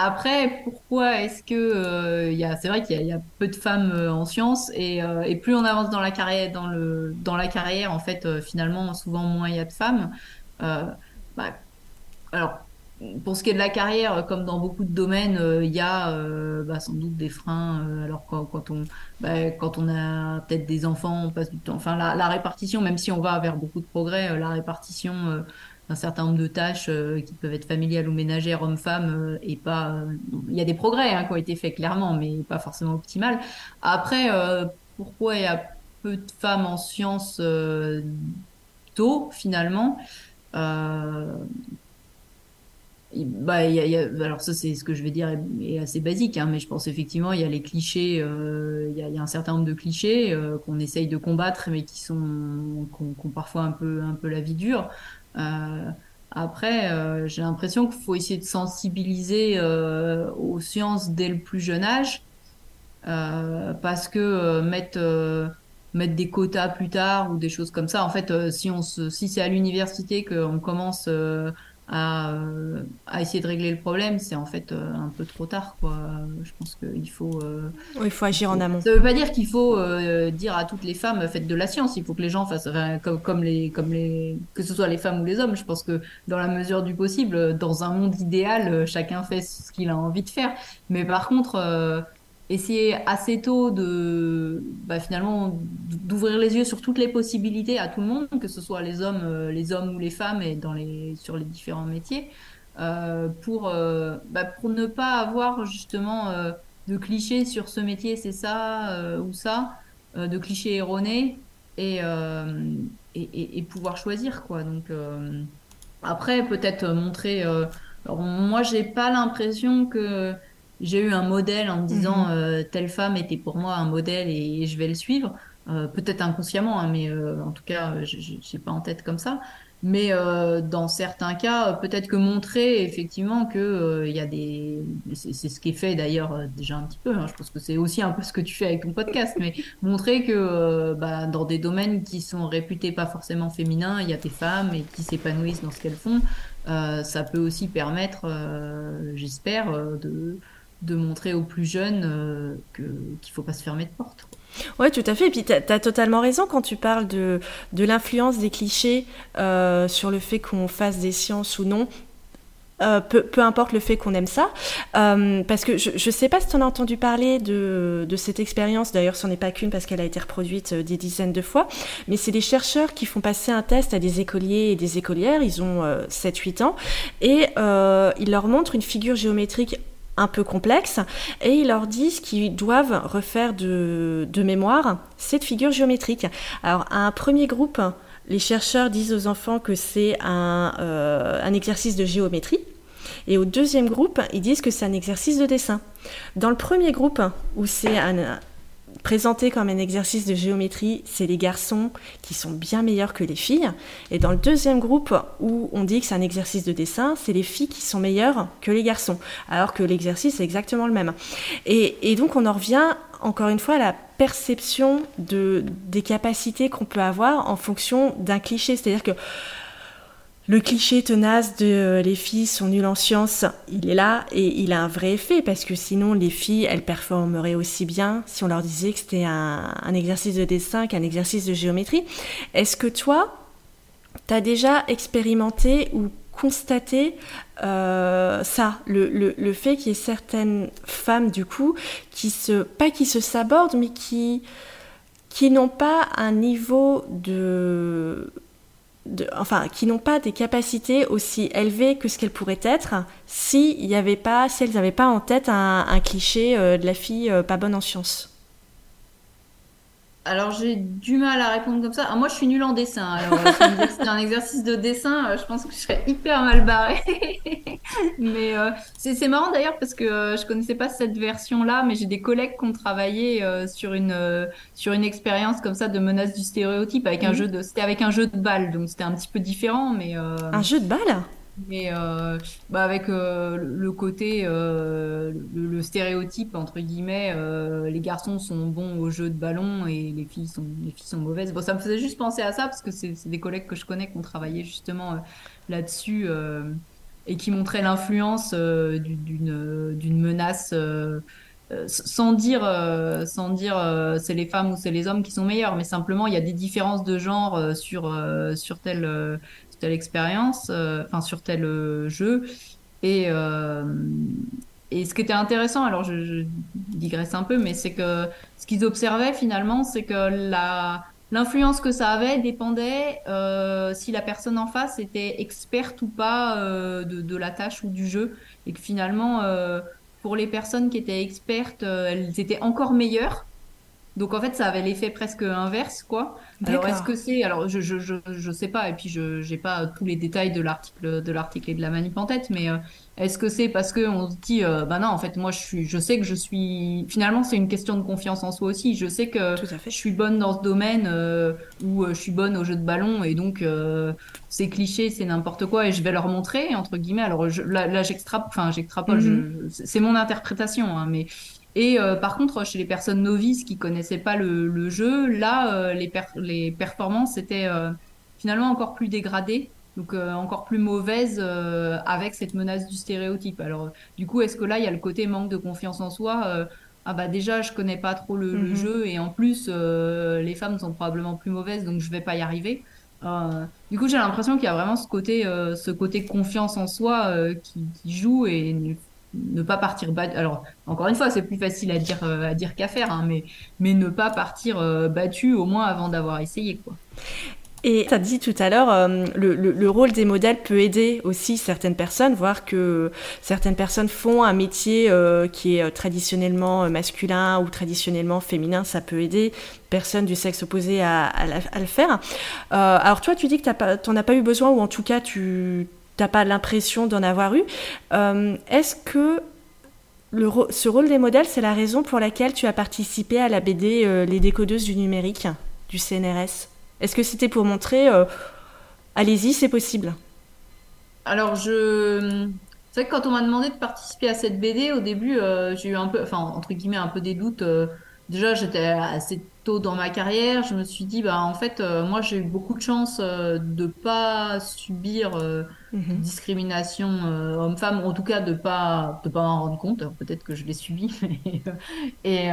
Après, pourquoi est-ce que euh, y a, c'est vrai qu'il y, a peu de femmes euh, en sciences et, euh, et, plus on avance dans la carrière, dans le dans la carrière, en fait, euh, finalement, souvent moins il y a de femmes. Bah, alors, pour ce qui est de la carrière, comme dans beaucoup de domaines, il y a bah, sans doute des freins. alors quand, on bah, quand on a peut-être des enfants, on passe du temps. Enfin, la, répartition, même si on va vers beaucoup de progrès, la répartition un certain nombre de tâches euh, qui peuvent être familiales ou ménagères, hommes-femmes, euh, et pas. Euh, il y a des progrès hein, qui ont été faits clairement, mais pas forcément optimal. Après, pourquoi il y a peu de femmes en sciences tôt finalement bah, y a, alors ça c'est ce que je vais dire est, assez basique, hein, mais je pense effectivement il y a les clichés, il y, a, un certain nombre de clichés qu'on essaye de combattre, mais qui sont qui ont, parfois un peu un peu la vie dure. Euh, après, euh, j'ai l'impression qu'il faut essayer de sensibiliser euh, aux sciences dès le plus jeune âge, parce que mettre mettre des quotas plus tard ou des choses comme ça. En fait, si si c'est à l'université qu'on commence à, essayer de régler le problème, c'est en fait euh, un peu trop tard. Quoi. Je pense qu'il faut. Euh, il faut agir en amont. Ça ne veut pas dire qu'il faut dire à toutes les femmes faites de la science. Il faut que les gens fassent, comme, comme, les, comme les, que ce soit les femmes ou les hommes. Je pense que dans la mesure du possible, dans un monde idéal, chacun fait ce qu'il a envie de faire. Mais par contre, essayer assez tôt de bah, finalement d'ouvrir les yeux sur toutes les possibilités à tout le monde, que ce soit les hommes, euh, les hommes ou les femmes et dans les sur les différents métiers, euh, pour euh, bah, pour ne pas avoir justement euh, de clichés sur ce métier c'est ça euh, ou ça, de clichés erronés et, et, et pouvoir choisir quoi. Donc après peut-être montrer. alors moi j'ai pas l'impression que j'ai eu un modèle en me disant mhm. euh, telle femme était pour moi un modèle et, je vais le suivre. Euh, peut-être inconsciemment, hein, mais euh, en tout cas, je n'ai pas en tête comme ça. Mais dans certains cas, peut-être que montrer effectivement que il y a des, c'est ce qui est fait d'ailleurs déjà un petit peu. Hein, je pense que c'est aussi un peu ce que tu fais avec ton podcast, mais *laughs* montrer que bah, dans des domaines qui sont réputés pas forcément féminins, il y a des femmes et qui s'épanouissent dans ce qu'elles font. ça peut aussi permettre, j'espère, de de montrer aux plus jeunes euh, qu'il ne faut pas se fermer de porte. Oui, tout à fait. Et puis, tu as, totalement raison quand tu parles de, de l'influence des clichés euh, sur le fait qu'on fasse des sciences ou non. Euh, peu, peu, importe le fait qu'on aime ça, parce que je ne sais pas si tu en as entendu parler de, de cette expérience, d'ailleurs ce n'est pas qu'une parce qu'elle a été reproduite des dizaines de fois, mais c'est des chercheurs qui font passer un test à des écoliers et des écolières, ils ont 7-8 ans, et ils leur montrent une figure géométrique un peu complexe, et ils leur disent qu'ils doivent refaire de, mémoire cette figure géométrique. Alors, à un premier groupe, les chercheurs disent aux enfants que c'est un, euh, un exercice de géométrie. Et au deuxième groupe, ils disent que c'est un exercice de dessin. Dans le premier groupe, où c'est un, présenté comme un exercice de géométrie, c'est les garçons qui sont bien meilleurs que les filles. Et dans le deuxième groupe où on dit que c'est un exercice de dessin, c'est les filles qui sont meilleures que les garçons, alors que l'exercice est exactement le même. Et, donc on en revient encore une fois à la perception de, des capacités qu'on peut avoir en fonction d'un cliché. C'est-à-dire que le cliché tenace de euh, les filles sont nulles en sciences, il est là et il a un vrai effet parce que sinon les filles, elles performeraient aussi bien si on leur disait que c'était un, exercice de dessin qu'un exercice de géométrie. Est-ce que toi, tu as déjà expérimenté ou constaté euh, ça, le, fait qu'il y ait certaines femmes du coup qui se, pas qui se sabordent, mais qui, qui n'ont pas un niveau de enfin, qui n'ont pas des capacités aussi élevées que ce qu'elles pourraient être si y avait pas, si elles n'avaient pas en tête un, cliché euh, de la fille euh, pas bonne en sciences. Alors j'ai du mal à répondre comme ça. Ah, moi, je suis nulle en dessin. Alors, c'est un exercice de dessin. Je pense que je serais hyper mal barrée. *laughs* mais c'est marrant d'ailleurs parce que je connaissais pas cette version-là, mais j'ai des collègues qui ont travaillé sur une sur une expérience comme ça de menace du stéréotype avec un mhm. jeu de. C'était avec un jeu de balle, donc c'était un petit peu différent, mais. Un jeu de balle? Mais euh, bah avec euh, le côté, euh, le, stéréotype entre guillemets, les garçons sont bons au jeu de ballon et les filles sont, les filles sont mauvaises. Bon, ça me faisait juste penser à ça parce que c'est des collègues que je connais qui ont travaillé justement là-dessus et qui montraient l'influence d'une d'une menace. sans dire, sans dire c'est les femmes ou c'est les hommes qui sont meilleurs, mais simplement il y a des différences de genre sur, sur tel, telle expérience, euh, enfin sur tel euh, jeu. Et, euh, et ce qui était intéressant, alors je, digresse un peu, mais c'est que ce qu'ils observaient finalement, c'est que la, l'influence que ça avait dépendait si la personne en face était experte ou pas de, de, la tâche ou du jeu. Et que finalement, pour les personnes qui étaient expertes, elles étaient encore meilleures. Donc en fait, ça avait l'effet presque inverse, quoi. Alors est-ce que c'est alors je, je, je je sais pas et puis je j'ai pas tous les détails de l'article de l'article et de la manip en tête, mais euh, est-ce que c'est parce que on se dit euh, bah non en fait moi je suis je sais que je suis finalement c'est une question de confiance en soi aussi. Je sais que je suis bonne dans ce domaine euh, où je suis bonne au jeu de ballon et donc c'est cliché c'est n'importe quoi et je vais leur montrer entre guillemets. Alors là j'extrapole enfin j'extrapole mm-hmm. c'est mon interprétation hein, mais et euh, par contre, chez les personnes novices qui connaissaient pas le, jeu, là, euh, les, les performances étaient euh, finalement encore plus dégradées, donc encore plus mauvaises avec cette menace du stéréotype. Alors, du coup, est-ce que là, il y a le côté manque de confiance en soi ah bah déjà je connais pas trop le, mhm. jeu et en plus les femmes sont probablement plus mauvaises donc je vais pas y arriver. du coup j'ai l'impression qu'il y a vraiment ce côté ce côté confiance en soi qui, qui, joue et ne pas partir battu. Alors, encore une fois, c'est plus facile à dire, euh, à dire qu'à faire, hein, mais, mais ne pas partir euh, battu au moins avant d'avoir essayé. Quoi. Et tu as dit tout à l'heure, euh, le, le, rôle des modèles peut aider aussi certaines personnes, voir que certaines personnes font un métier qui est traditionnellement masculin ou traditionnellement féminin, ça peut aider personnes du sexe opposé à, à, à le faire. alors toi, tu dis que tu n'en as pas eu besoin, ou en tout cas, tu t'as pas l'impression d'en avoir eu. Euh, est-ce que le, ce rôle des modèles, c'est la raison pour laquelle tu as participé à la BD euh, Les décodeuses du numérique du CNRS Est-ce que c'était pour montrer, euh, allez-y, c'est possible? Alors, je... C'est vrai que quand on m'a demandé de participer à cette BD, au début, j'ai eu un peu, enfin, entre guillemets, un peu des doutes. déjà, j'étais assez dans ma carrière, je me suis dit, bah, en fait, moi, j'ai eu beaucoup de chance euh, de pas subir euh, mhm. discrimination homme-femme, en tout cas de pas de pas en rendre compte. Peut-être que je l'ai subi, *laughs* et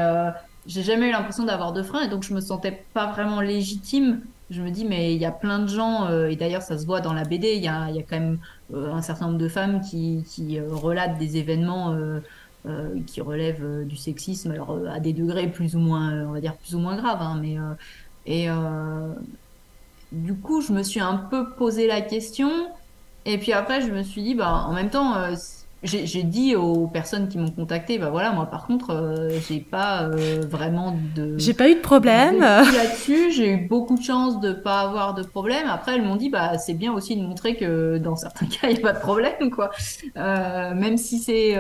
j'ai jamais eu l'impression d'avoir de frein, et donc je me sentais pas vraiment légitime. Je me dis, mais il y a plein de gens, et d'ailleurs ça se voit dans la BD, il y a, y a, quand même un certain nombre de femmes qui, qui relatent des événements euh, qui relève euh, du sexisme, alors euh, à des degrés plus ou moins, on va dire plus ou moins graves, hein, mais et du coup, je me suis un peu posé la question. Et puis après, je me suis dit, bah, en même temps, j'ai dit aux personnes qui m'ont contacté, bah voilà, moi par contre, euh, j'ai pas euh, vraiment de. J'ai pas eu de problème. Là-dessus, j'ai eu beaucoup de chance de pas avoir de problème. Après, elles m'ont dit, bah c'est bien aussi de montrer que dans certains cas, il n'y a pas de problème, quoi. Euh, même si c'est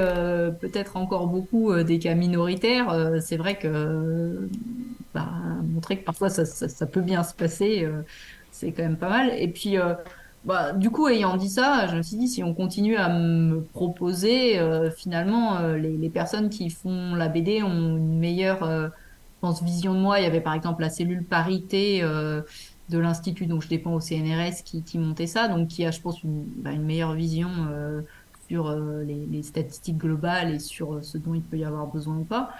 peut-être encore beaucoup des cas minoritaires, c'est vrai que bah, montrer que parfois ça, ça, ça peut bien se passer, c'est quand même pas mal. Et puis bah, du coup, ayant dit ça, je me suis dit, si on continue à me proposer, euh, finalement, euh, les, les, personnes qui font la BD ont une meilleure euh, pense, vision de moi. Il y avait par exemple la cellule parité de l'Institut dont je dépends au CNRS qui, qui montait ça, donc qui a, je pense, une, bah, une meilleure vision sur les, les, statistiques globales et sur ce dont il peut y avoir besoin ou pas.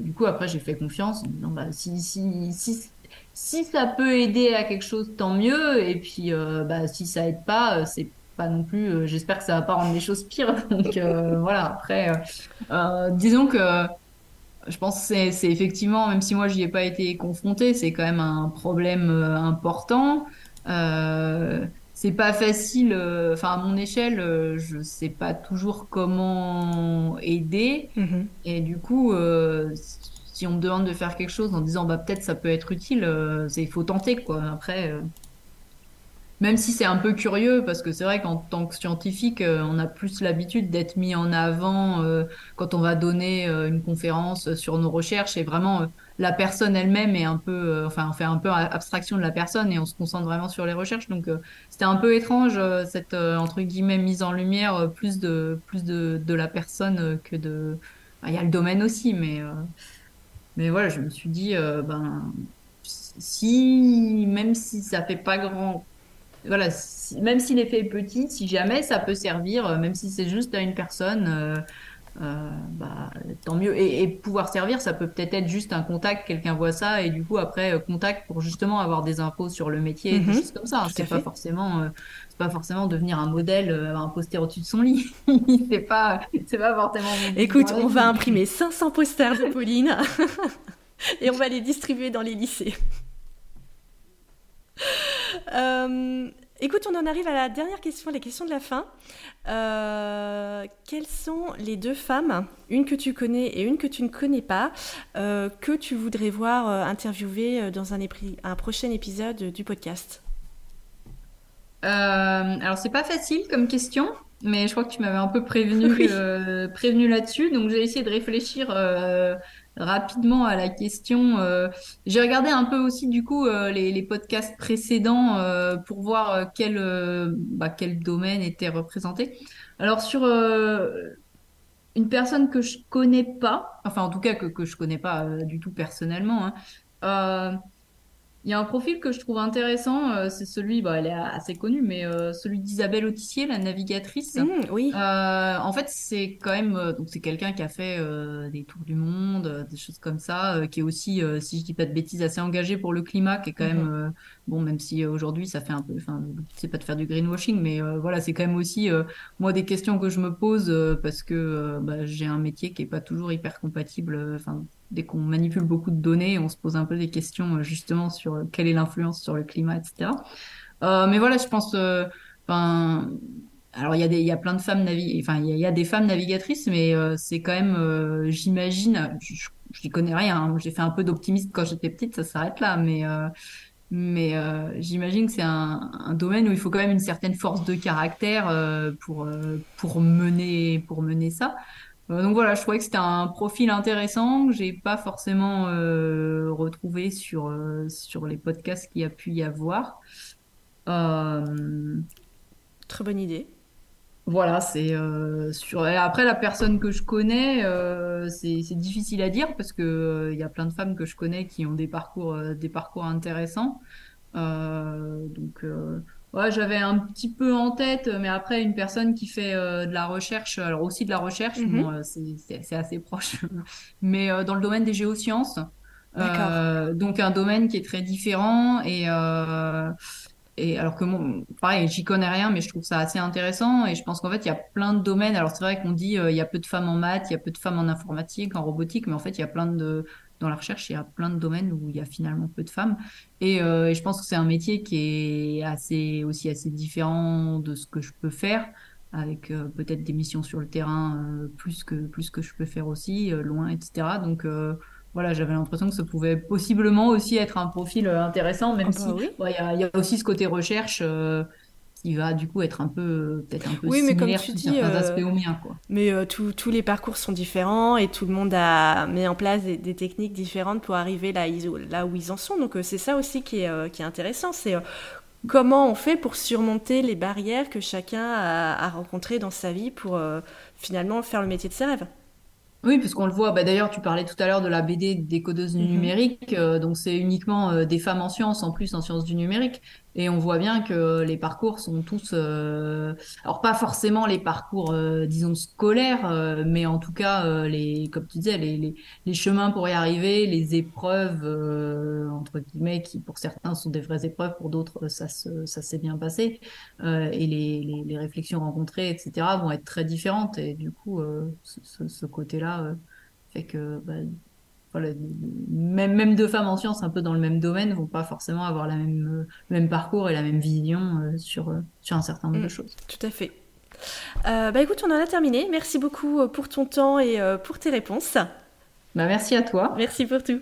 du coup, après, j'ai fait confiance en bah, si, si, si si ça peut aider à quelque chose, tant mieux. Et puis, euh, bah, si ça aide pas, euh, c'est pas non plus. Euh, j'espère que ça va pas rendre les choses pires. *laughs* Donc voilà. Après, disons que je pense que c'est effectivement, même si moi j'y ai pas été confrontée, c'est quand même un problème important. c'est pas facile. Enfin, à mon échelle, je sais pas toujours comment aider. Mm-hmm. Et du coup si on me demande de faire quelque chose en disant bah peut-être ça peut être utile, il faut tenter quoi. Après, même si c'est un peu curieux, parce que c'est vrai qu'en tant que scientifique, euh, on a plus l'habitude d'être mis en avant euh, quand on va donner euh, une conférence sur nos recherches et vraiment la personne elle-même est un peu, enfin, on fait un peu abstraction de la personne et on se concentre vraiment sur les recherches. Donc, c'était un peu étrange cette entre guillemets mise en lumière plus de plus de, de la personne que de. Il y a le domaine aussi, mais mais voilà, je me suis dit ben si même si ça fait pas grand voilà, même si l'effet est petit, si jamais ça peut servir, euh, même si c'est juste à une personne, euh, euh, bah, tant mieux. Et, pouvoir servir, ça peut peut-être être juste un contact, quelqu'un voit ça, et du coup, après, contact pour justement avoir des infos sur le métier, des mhm. choses comme ça. C'est pas forcément, c'est pas forcément devenir un modèle, un poster au-dessus de son lit. *laughs* c'est pas, c'est pas forcément. Écoute, on va imprimer 500 posters de Pauline, *laughs* et on va les distribuer dans les lycées. Euh, écoute, on en arrive à la dernière question, les questions de la fin. Euh, quelles sont les deux femmes, une que tu connais et une que tu ne connais pas, euh, que tu voudrais voir interviewer dans un, un, prochain épisode du podcast? Alors, c'est pas facile comme question, mais je crois que tu m'avais un peu prévenu, *laughs* prévenu là-dessus, donc j'ai essayé de réfléchir rapidement à la question. Euh, j'ai regardé un peu aussi du coup euh, les, les, podcasts précédents euh, pour voir quel, bah, quel domaine était représenté. Alors sur une personne que je connais pas, enfin en tout cas que, que je connais pas du tout personnellement, hein, il y a un profil que je trouve intéressant, euh, c'est celui, bah, elle est assez connue, mais euh, celui d'Isabelle Autissier, la navigatrice. Mmh, oui. Euh, en fait, c'est quand même, donc c'est quelqu'un qui a fait des tours du monde, des choses comme ça, qui est aussi, si je dis pas de bêtises, assez engagé pour le climat, qui est quand mmh. même, bon, même si aujourd'hui ça fait un peu, enfin, c'est pas de faire du greenwashing, mais voilà, c'est quand même aussi moi des questions que je me pose parce que bah, j'ai un métier qui est pas toujours hyper compatible, enfin dès qu'on manipule beaucoup de données, on se pose un peu des questions euh, justement sur euh, quelle est l'influence sur le climat, etc. Euh, mais voilà, je pense, alors il y a des, il y a plein de femmes enfin il y, a des femmes navigatrices, mais c'est quand même, j'imagine, je, n'y connais rien. Hein. J'ai fait un peu d'optimisme quand j'étais petite, ça s'arrête là, mais mais j'imagine que c'est un, un, domaine où il faut quand même une certaine force de caractère pour pour mener pour mener ça. Euh, donc voilà, je trouvais que c'était un profil intéressant que j'ai pas forcément euh, retrouvé sur euh, sur les podcasts qu'il y a pu y avoir. Très bonne idée. Voilà, c'est sur. Après la personne que je connais, c'est difficile à dire parce que il y a plein de femmes que je connais qui ont des parcours des parcours intéressants. donc Ouais, j'avais un petit peu en tête, mais après, une personne qui fait euh, de la recherche, alors aussi de la recherche, mhm. bon, euh, c'est assez proche, *laughs* mais euh, dans le domaine des géosciences. donc un domaine qui est très différent et et alors que bon, pareil, j'y connais rien, mais je trouve ça assez intéressant et je pense qu'en fait il y a plein de domaines. Alors c'est vrai qu'on dit il y a peu de femmes en maths, il y a peu de femmes en informatique, en robotique, mais en fait il y a plein de dans la recherche, il y a plein de domaines où il y a finalement peu de femmes. Et, euh, je pense que c'est un métier qui est assez, aussi assez différent de ce que je peux faire, avec euh, peut-être des missions sur le terrain euh, plus, que, plus que je peux faire aussi, euh, loin, etc. Donc euh, voilà, j'avais l'impression que ça pouvait possiblement aussi être un profil intéressant, même ah bah si il y, a, y, a, aussi ce côté recherche il va du coup être un peu peut-être un peu oui, mais comme tu dis, certains euh, aspects au mien quoi. Mais euh, tous les parcours sont différents et tout le monde a mis en place des, techniques différentes pour arriver là, là où ils en sont. Donc euh, c'est ça aussi qui est, qui est intéressant, c'est comment on fait pour surmonter les barrières que chacun a, a rencontrées dans sa vie pour finalement faire le métier de ses rêves. Oui, puisqu'on le voit. Bah, D'ailleurs, tu parlais tout à l'heure de la BD des codeuses du mhm. numérique. donc, c'est uniquement des femmes en sciences, en plus en sciences du numérique. Et on voit bien que les parcours sont tous, euh, alors pas forcément les parcours, euh, disons scolaires, euh, mais en tout cas les, comme tu disais, les, les, chemins pour y arriver, les épreuves entre guillemets qui pour certains sont des vraies épreuves, pour d'autres ça se, ça s'est bien passé, et les, les, réflexions rencontrées, etc. vont être très différentes. Et du coup, ce, ce côté-là fait que bah, même, même deux femmes en sciences un peu dans le même domaine vont pas forcément avoir la même, euh, le même parcours et la même vision euh, sur, euh, sur un certain nombre de mm, choses. Tout à fait. bah écoute, on en a terminé. Merci beaucoup pour ton temps et pour tes réponses. Bah, merci à toi. Merci pour tout.